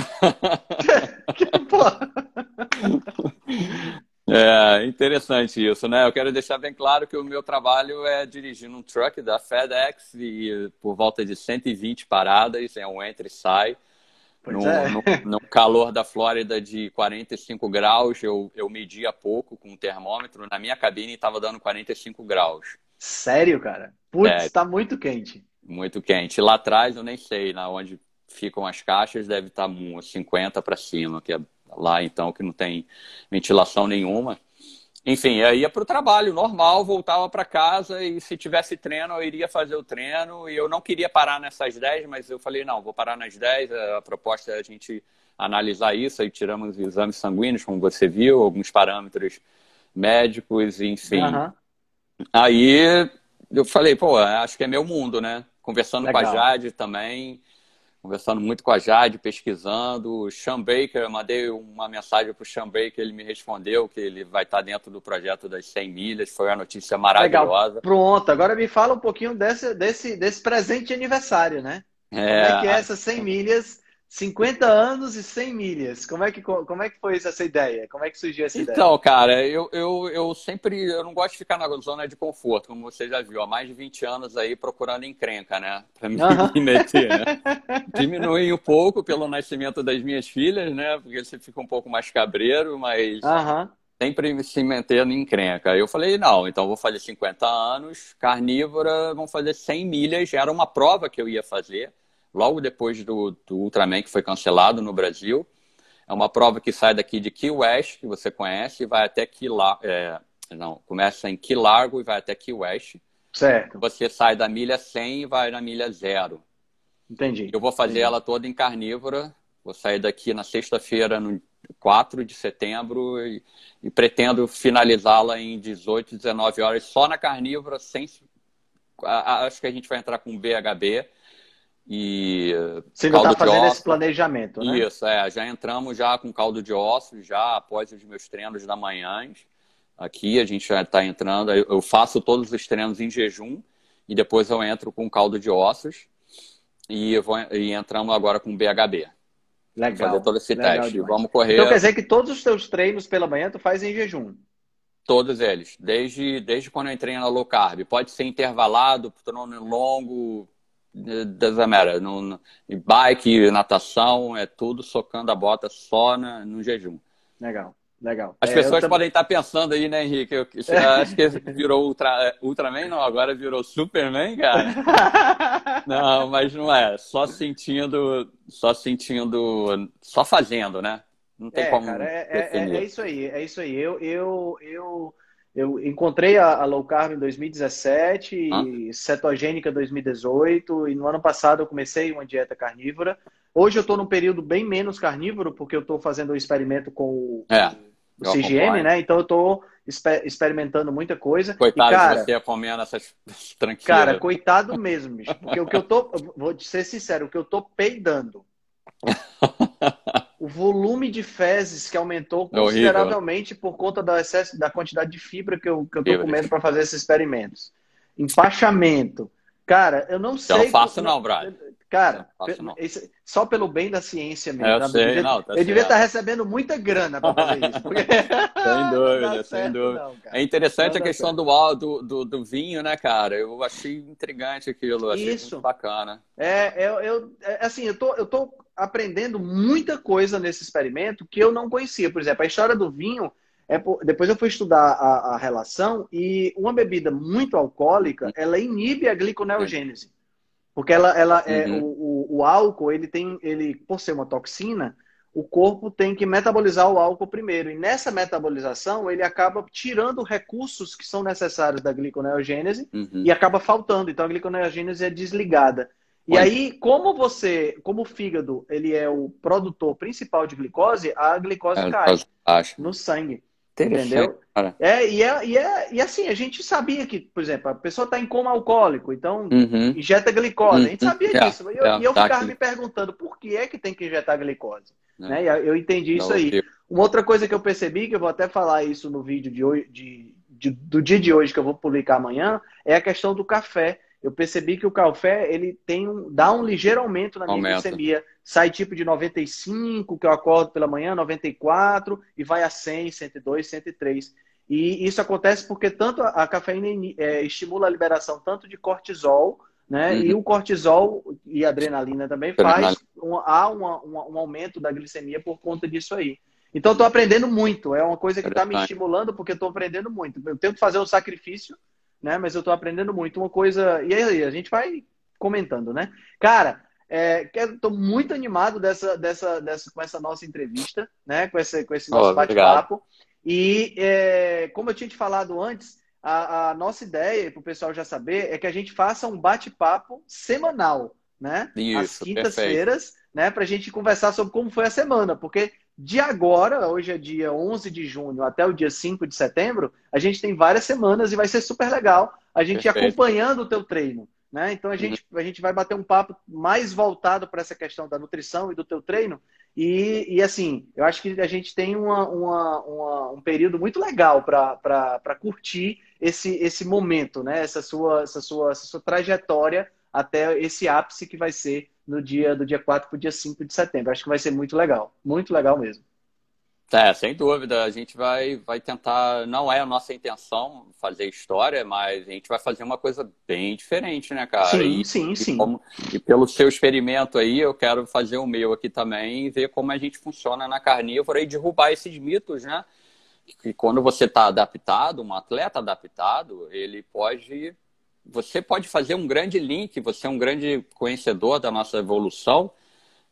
É interessante isso, né? Eu quero deixar bem claro que o meu trabalho é dirigindo um truck da FedEx e por volta de 120 paradas, é um entra e sai. No, é. no, no, calor da Flórida de 45 graus, eu, eu media pouco com o termômetro. Na minha cabine estava dando 45 graus. Sério, cara? Putz, é, tá muito quente. Muito quente. Lá atrás eu nem sei na onde ficam as caixas, deve estar 50 para cima, que é lá então que não tem ventilação nenhuma. Enfim, eu ia para o trabalho normal, voltava para casa e se tivesse treino eu iria fazer o treino. E eu não queria parar nessas 10, mas eu falei: não, vou parar nas 10. A proposta é a gente analisar isso. Aí tiramos exames sanguíneos, como você viu, alguns parâmetros médicos, enfim. Uhum. Aí eu falei, pô, acho que é meu mundo, né? Conversando Legal. com a Jade também, conversando muito com a Jade, pesquisando. O Sean Baker, eu mandei uma mensagem para o Sean Baker, ele me respondeu que ele vai estar dentro do projeto das 100 milhas, foi uma notícia maravilhosa. Legal. Pronto, agora me fala um pouquinho desse, desse, desse presente de aniversário, né? É... Como é que é essas 100 milhas 50 anos e 100 milhas. Como é que, como é que foi essa ideia? Como é que surgiu essa então, ideia? Então, cara, eu, eu, eu sempre eu não gosto de ficar na zona de conforto, como você já viu, há mais de 20 anos aí procurando encrenca, né? Pra me, uhum. me meter, né? Diminui um pouco pelo nascimento das minhas filhas, né? Porque você fica um pouco mais cabreiro, mas uhum. sempre se mantendo em encrenca. Eu falei, não, então vou fazer 50 anos, carnívora, vamos fazer 100 milhas. Era uma prova que eu ia fazer logo depois do, do Ultraman, que foi cancelado no Brasil. É uma prova que sai daqui de Key West, que você conhece, e vai até Key Largo. É, não, começa em Key Largo e vai até Key West. Certo. Você sai da milha 100 e vai na milha 0. Entendi. Eu vou fazer Entendi. ela toda em carnívora. Vou sair daqui na sexta-feira, no 4 de setembro, e, e pretendo finalizá-la em 18, 19 horas, só na carnívora, sem. Acho que a gente vai entrar com BHB e Você ainda está fazendo esse planejamento, né? Isso, é. Já entramos já com caldo de ossos, já após os meus treinos da manhã. Aqui a gente já está entrando. Eu faço todos os treinos em jejum e depois eu entro com caldo de ossos e, vou, e entramos agora com BHB. Legal. Fazer todo esse teste. Vamos correr. Então quer dizer que todos os teus treinos pela manhã tu faz em jejum? Todos eles. Desde, desde quando eu entrei na low carb. Pode ser intervalado, treino longo, doesn't matter. No, no, bike, natação, é tudo socando a bota só na, no jejum. Legal, legal. As é, pessoas podem estar pensando aí, né, Henrique? Eu, eu acho que virou Ultra, Ultraman, não, agora virou Superman, cara. Não, mas não é. Só sentindo, só sentindo, só fazendo, né? Não tem é, como. Cara, é, é, é, é, isso aí, é isso aí. Eu, eu, eu eu encontrei a, a low carb em 2017, ah. cetogênica 2018, e no ano passado eu comecei uma dieta carnívora. Hoje eu estou num período bem menos carnívoro, porque eu estou fazendo um experimento com o, é, o CGM, né? Então eu estou exper experimentando muita coisa. Coitado e, cara, você comendo essas tranquilas. Cara, coitado mesmo, bicho. Porque o que eu tô, vou ser sincero, o que eu tô peidando o volume de fezes que aumentou é consideravelmente por conta do excesso da quantidade de fibra que eu, que eu tô comendo para fazer esses experimentos. Empachamento. Cara, eu não sei. Eu não faço, não, Brian. Cara, faço, não. Esse, só pelo bem da ciência mesmo. Eu, tá? sei, devia, não, tá eu devia estar recebendo muita grana para fazer isso. Porque... sem dúvida, sem dúvida. Não, é interessante a questão do, do, do, do, vinho, né, cara? Eu achei intrigante aquilo, achei isso. muito bacana. É, eu, eu é, assim, eu tô, eu tô aprendendo muita coisa nesse experimento que eu não conhecia. Por exemplo, a história do vinho, é por... depois eu fui estudar a, a, relação e uma bebida muito alcoólica, ela inibe a gliconeogênese. Porque ela, ela é, uhum. é, o, o, o, álcool, ele tem, ele, por ser uma toxina, o corpo tem que metabolizar o álcool primeiro. E nessa metabolização, ele acaba tirando recursos que são necessários da gliconeogênese uhum. e acaba faltando. Então a gliconeogênese é desligada. E aí, como você, como o fígado, ele é o produtor principal de glicose, a glicose é, cai no sangue. Entendeu? É e, é, e, é, e assim, a gente sabia que, por exemplo, a pessoa está em coma alcoólico, então uhum. injeta glicose. Uhum. A gente sabia uhum. disso. E eu, é, eu tá ficava aqui. me perguntando por que é que tem que injetar glicose. É. Né? Eu entendi isso aí. Uma outra coisa que eu percebi, que eu vou até falar isso no vídeo de hoje, de, de, do dia de hoje, que eu vou publicar amanhã, é a questão do café eu percebi que o café ele tem um, dá um ligeiro aumento na minha Aumenta. glicemia. Sai tipo de 95, que eu acordo pela manhã, 94, e vai a 100, 102, 103. E isso acontece porque tanto a, cafeína é, estimula a liberação tanto de cortisol, né? Uhum. E o cortisol e a adrenalina também faz um, há uma, um aumento da glicemia por conta disso aí. Então, estou aprendendo muito. É uma coisa que está me estimulando porque estou aprendendo muito. Eu tenho que fazer um sacrifício né? Mas eu estou aprendendo muito. Uma coisa. E aí, a gente vai comentando, né? Cara, é, estou muito animado dessa, dessa, dessa, com essa nossa entrevista, né? Com esse, com esse nosso oh, bate-papo. E é, como eu tinha te falado antes, a, a nossa ideia, para o pessoal já saber, é que a gente faça um bate-papo semanal, né? Isso, Às quintas-feiras, né? Para a gente conversar sobre como foi a semana, porque de agora, hoje é dia 11 de junho, até o dia 5 de setembro, a gente tem várias semanas e vai ser super legal a gente Perfeito. acompanhando o teu treino. Né? Então a gente, uhum. a gente vai bater um papo mais voltado para essa questão da nutrição e do teu treino. E, e assim, eu acho que a gente tem uma, uma, uma um período muito legal para curtir esse, esse momento, né? essa, sua, essa, sua, essa sua trajetória até esse ápice que vai ser no dia do dia 4 para o dia 5 de setembro. Acho que vai ser muito legal, muito legal mesmo. É, sem dúvida. A gente vai, vai tentar. Não é a nossa intenção fazer história, mas a gente vai fazer uma coisa bem diferente, né, cara? Sim, e, sim, e sim. Como, e pelo seu experimento aí, eu quero fazer o meu aqui também e ver como a gente funciona na carnívora e derrubar esses mitos, né? Que quando você está adaptado, um atleta adaptado, ele pode você pode fazer um grande link, você é um grande conhecedor da nossa evolução,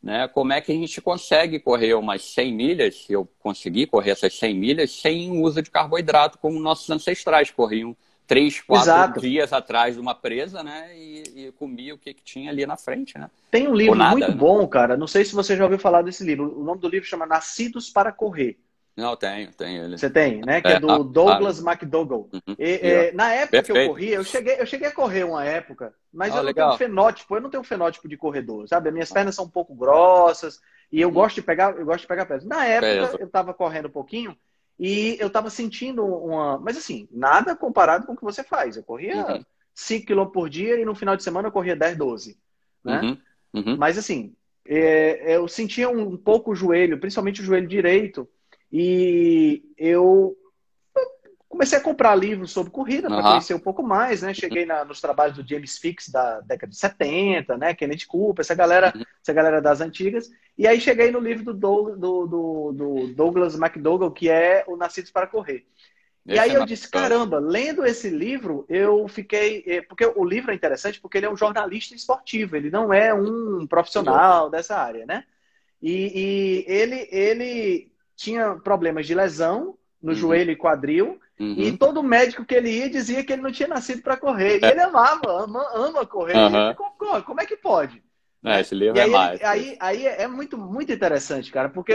né? Como é que a gente consegue correr umas 100 milhas, se eu conseguir correr essas 100 milhas, sem uso de carboidrato, como nossos ancestrais corriam três, quatro Exato. dias atrás de uma presa, né? E, e comia o que, que, tinha ali na frente, né? Tem um livro nada, muito né? bom, cara. Não sei se você já ouviu falar desse livro. O nome do livro chama Nascidos para Correr. Não, tenho, tenho ele. Você tem, né? Que é, é do Douglas ah, McDougall. Uhum. E, é, na época Perfeito. que eu corria, eu cheguei, eu cheguei a correr uma época, mas ah, eu não legal. tenho fenótipo, eu não tenho fenótipo de corredor, sabe? As minhas pernas são um pouco grossas e eu uhum. gosto de pegar, eu gosto de pegar peso. Na época, eu estava correndo um pouquinho e eu estava sentindo uma. Mas assim, nada comparado com o que você faz. Eu corria uhum. 5 km por dia e no final de semana eu corria 10, 12. Né? Uhum. Uhum. Mas assim, é, eu sentia um pouco o joelho, principalmente o joelho direito e eu comecei a comprar livros sobre corrida para uhum. conhecer um pouco mais, né? Cheguei na, nos trabalhos do James Fix da década de 70, né? Kenneth Cooper, essa galera, uhum. essa galera das antigas. E aí cheguei no livro do, do, do, do Douglas McDougall, que é O Nascidos para Correr. Esse e aí é eu disse, caramba, lendo esse livro, eu fiquei. Eh, porque o livro é interessante porque ele é um jornalista esportivo, ele não é um profissional dessa área, né? E, e ele, ele tinha problemas de lesão no uhum. joelho e quadril. Uhum. E todo médico que ele ia dizia que ele não tinha nascido para correr. E ele amava, ama, ama correr. Uhum. Ficou, como é que pode? É, esse livro e é aí, mais. Aí, aí é muito, muito interessante, cara, porque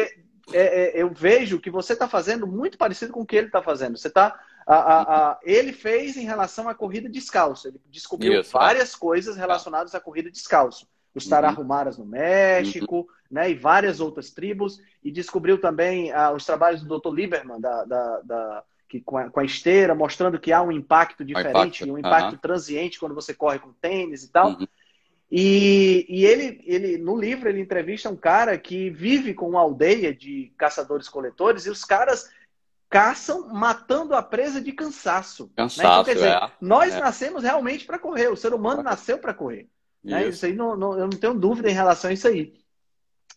é, é, eu vejo que você está fazendo muito parecido com o que ele está fazendo. Você tá, a, a, a, ele fez em relação à corrida descalço. Ele descobriu Isso, várias é. coisas relacionadas à corrida descalço. Os Tarahumaras no México, uhum. Né, e várias outras tribos, e descobriu também ah, os trabalhos do Dr. Lieberman, da, da, da que, com, a, com, a, esteira, mostrando que há um impacto diferente, impacto. um impacto uhum. transiente quando você corre com tênis e tal. Uhum. E, e ele, ele, no livro, ele entrevista um cara que vive com uma aldeia de caçadores-coletores, e os caras caçam matando a presa de cansaço. Cansaço, né? então, quer dizer, é, nós é. nascemos realmente para correr, o ser humano nasceu para correr. Né? Isso. aí não, não, eu não tenho dúvida em relação a isso aí.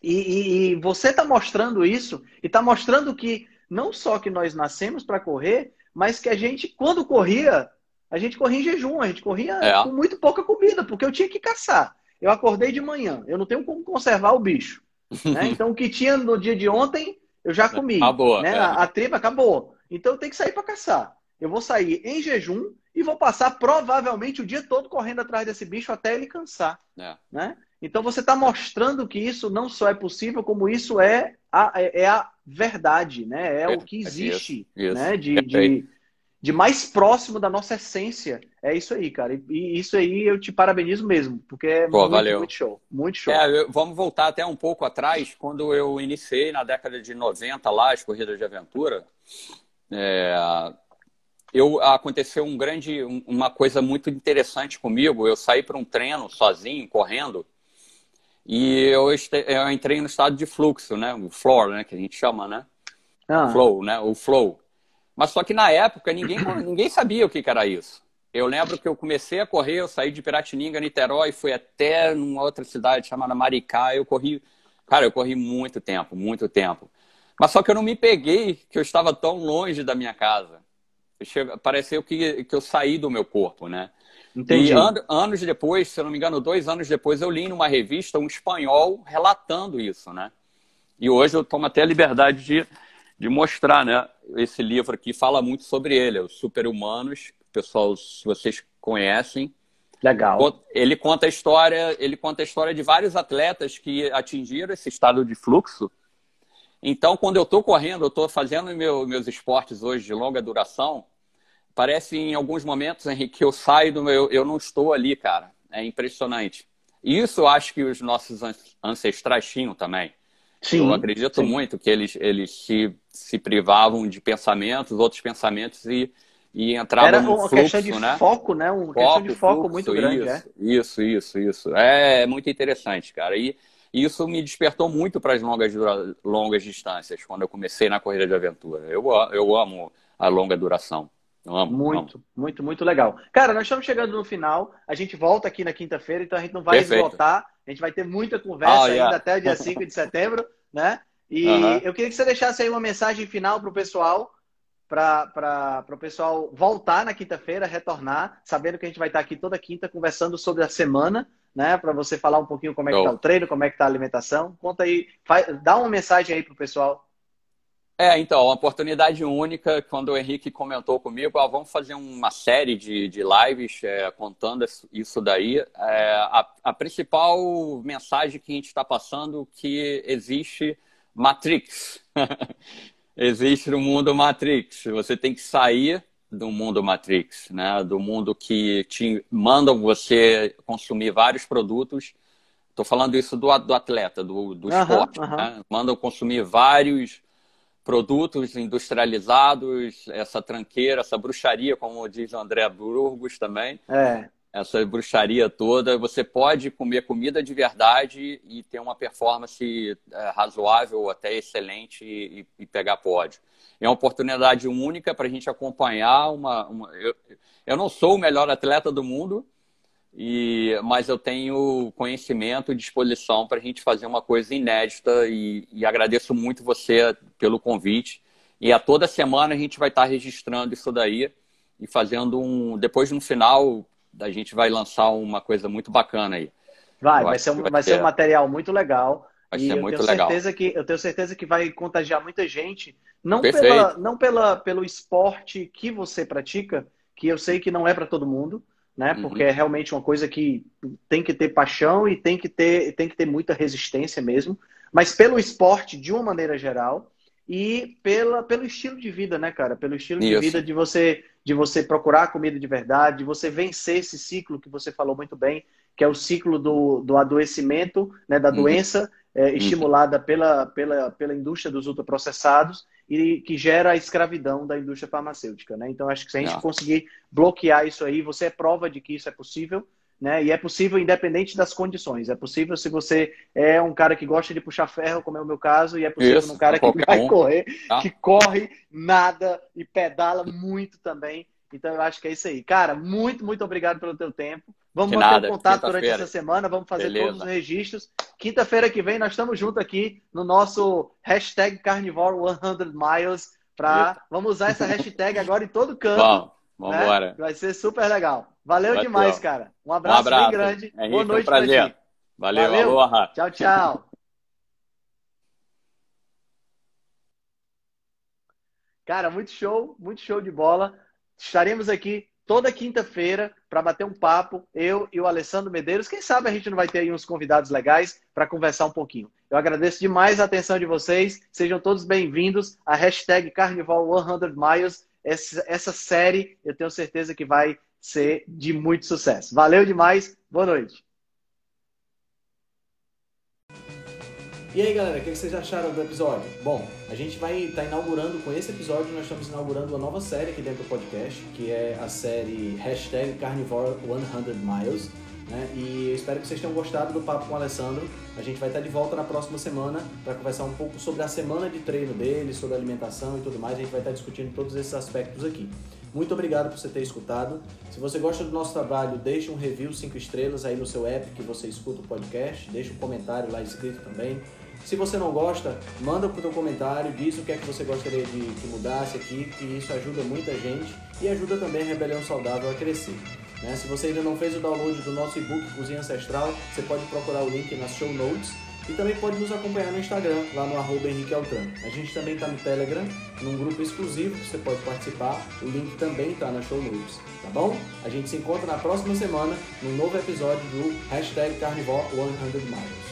E, e, e você está mostrando isso e está mostrando que não só que nós nascemos para correr, mas que a gente, quando corria, a gente corria em jejum, a gente corria é. com muito pouca comida, porque eu tinha que caçar. Eu acordei de manhã, eu não tenho como conservar o bicho. Né? Então, o que tinha no dia de ontem, eu já comi. Acabou. Né? É. A, a tripa acabou. Então, eu tenho que sair para caçar. Eu vou sair em jejum e vou passar provavelmente o dia todo correndo atrás desse bicho até ele cansar. É. Né? Então você está mostrando que isso não só é possível, como isso é a, é, é a verdade, né? É, é o que existe isso, né? De, de, de, mais próximo da nossa essência. É isso aí, cara. E, e isso aí eu te parabenizo mesmo, porque é Pô, muito, valeu. muito show. Muito show. É, vamos voltar até um pouco atrás, quando eu iniciei na década de 90 lá as corridas de aventura. É, eu aconteceu um grande, uma coisa muito interessante comigo. Eu saí para um treino sozinho, correndo, e eu, eu, entrei no estado de fluxo, né? O floor, né? Que a gente chama, né? Ah. Flow, né? O flow. Mas só que na época ninguém, ninguém sabia o que, que era isso. Eu lembro que eu comecei a correr, eu saí de Piratininga, Niterói, fui até numa outra cidade chamada Maricá. Eu corri, cara, eu corri muito tempo, muito tempo. Mas só que eu não me peguei que eu estava tão longe da minha casa pareceu que, que eu saí do meu corpo, né? Entendi. E an anos depois, se eu não me engano, dois anos depois, eu li numa revista um espanhol relatando isso, né? E hoje eu tomo até a liberdade de, de mostrar, né? Esse livro aqui fala muito sobre ele, os Super-Humanos. Pessoal, se vocês conhecem. Legal. Ele conta a história, ele conta a história de vários atletas que atingiram esse estado de fluxo Então, quando eu estou correndo, eu estou fazendo meu, meus esportes hoje de longa duração, parece em alguns momentos, Henrique, que eu saio do meu. Eu não estou ali, cara. É impressionante. Isso eu acho que os nossos ancestrais tinham também. Sim, eu acredito sim. muito que eles, eles se, se privavam de pensamentos, outros pensamentos e, e entravam Era no uma fluxo, questão de né? foco, né? Uma foco, questão de foco fluxo, muito grande, isso, é? Isso, isso, isso. É muito interessante, cara. E isso me despertou muito para as longas, longas distâncias, quando eu comecei na corrida de aventura. Eu, eu amo a longa duração. Amo, muito, amo. muito, muito legal. Cara, nós estamos chegando no final. A gente volta aqui na quinta-feira, então a gente não vai Perfeito. esgotar. A gente vai ter muita conversa oh, yeah. ainda até o dia 5 de setembro, né? E eu queria que você deixasse aí uma mensagem final para o pessoal, para o pessoal voltar na quinta-feira, retornar, sabendo que a gente vai estar aqui toda quinta conversando sobre a semana, né? Para você falar um pouquinho como é que está o treino, como é que está a alimentação. Conta aí, faz, dá uma mensagem aí para o pessoal. É, então, uma oportunidade única, quando o Henrique comentou comigo, ah, vamos fazer uma série de, de lives é, contando isso daí. É, a, a, principal mensagem que a gente está passando que existe Matrix. existe no mundo Matrix. Você tem que sair do mundo Matrix, né? do mundo que te mandam você consumir vários produtos. Estou falando isso do, do atleta, do, do esporte. Né? Mandam consumir vários produtos industrializados, essa tranqueira, essa bruxaria, como diz o André Burgos também. É. Essa bruxaria toda. Você pode comer comida de verdade e ter uma performance é, razoável, até excelente, e, e, pegar pódio. É uma oportunidade única para a gente acompanhar uma. uma eu, eu não sou o melhor atleta do mundo, e, mas eu tenho conhecimento e disposição para a gente fazer uma coisa inédita e, e, agradeço muito você pelo convite. E a toda semana a gente vai estar registrando isso daí e fazendo um. Depois no final, a gente vai lançar uma coisa muito bacana aí. Vai, vai ser, um, vai, vai ser um material muito legal. Vai e ser muito legal. Certeza que, eu tenho certeza que vai contagiar muita gente, não, pela, não pela, pelo esporte que você pratica, que eu sei que não é para todo mundo, né? Uhum. Porque é realmente uma coisa que tem que ter paixão e tem que ter, tem que ter muita resistência mesmo. Mas pelo esporte, de uma maneira geral, e pela, pelo estilo de vida, né, cara? Pelo estilo Isso. de vida de você, de você procurar comida de verdade, de você vencer esse ciclo que você falou muito bem, que é o ciclo do, do adoecimento, né, da uhum. doença, é, uhum. estimulada pela, pela, pela indústria dos ultraprocessados e que gera a escravidão da indústria farmacêutica, né? Então acho que se a gente Não. conseguir bloquear isso aí, você é prova de que isso é possível, né? E é possível independente das condições. É possível se você é um cara que gosta de puxar ferro, como é o meu caso, e é possível isso, um cara que vai um. correr, ah. que corre nada e pedala muito também. Então eu acho que é isso aí. Cara, muito, muito obrigado pelo teu tempo. Vamos manter nada, contato durante essa semana, vamos fazer Beleza. todos os registros. Quinta-feira que vem nós estamos juntos aqui no nosso hashtag Carnivore 100 Miles. Pra... Vamos usar essa hashtag agora em todo canto. Vamos, vamos né? embora. Vai ser super legal. Valeu Vai demais, ter. cara. Um abraço, um abraço, bem grande. Henrique, Boa noite um prazer. Valeu, Valeu. Aloha. Tchau, tchau. Cara, muito show, muito show de bola. Estaremos aqui toda quinta-feira para bater um papo, eu e o Alessandro Medeiros. Quem sabe a gente não vai ter aí uns convidados legais para conversar um pouquinho. Eu agradeço demais a atenção de vocês. Sejam todos bem-vindos à hashtag Carnival 100 Miles. Essa, essa série eu tenho certeza que vai ser de muito sucesso. Valeu demais. Boa noite. E aí, galera, o que vocês acharam do episódio? Bom, a gente vai estar tá inaugurando, com esse episódio, nós estamos inaugurando uma nova série aqui dentro do podcast, que é a série Hashtag Carnivore 100 Miles. Né? E eu espero que vocês tenham gostado do papo com o Alessandro. A gente vai estar tá de volta na próxima semana para conversar um pouco sobre a semana de treino dele, sobre alimentação e tudo mais. A gente vai estar tá discutindo todos esses aspectos aqui. Muito obrigado por você ter escutado. Se você gosta do nosso trabalho, deixe um review 5 estrelas aí no seu app que você escuta o podcast. Deixe um comentário lá escrito também. Se você não gosta, manda pro teu comentário, diz o que é que você gostaria de que mudasse aqui, que isso ajuda muita gente e ajuda também a Rebelião Saudável a crescer. Né? Se você ainda não fez o download do nosso e-book Cozinha Ancestral, você pode procurar o link nas show notes e também pode nos acompanhar no Instagram, lá no arroba. A gente também está no Telegram, num grupo exclusivo que você pode participar. O link também está na show notes, tá bom? A gente se encontra na próxima semana num novo episódio do Hashtag Carnivore 100 Miles.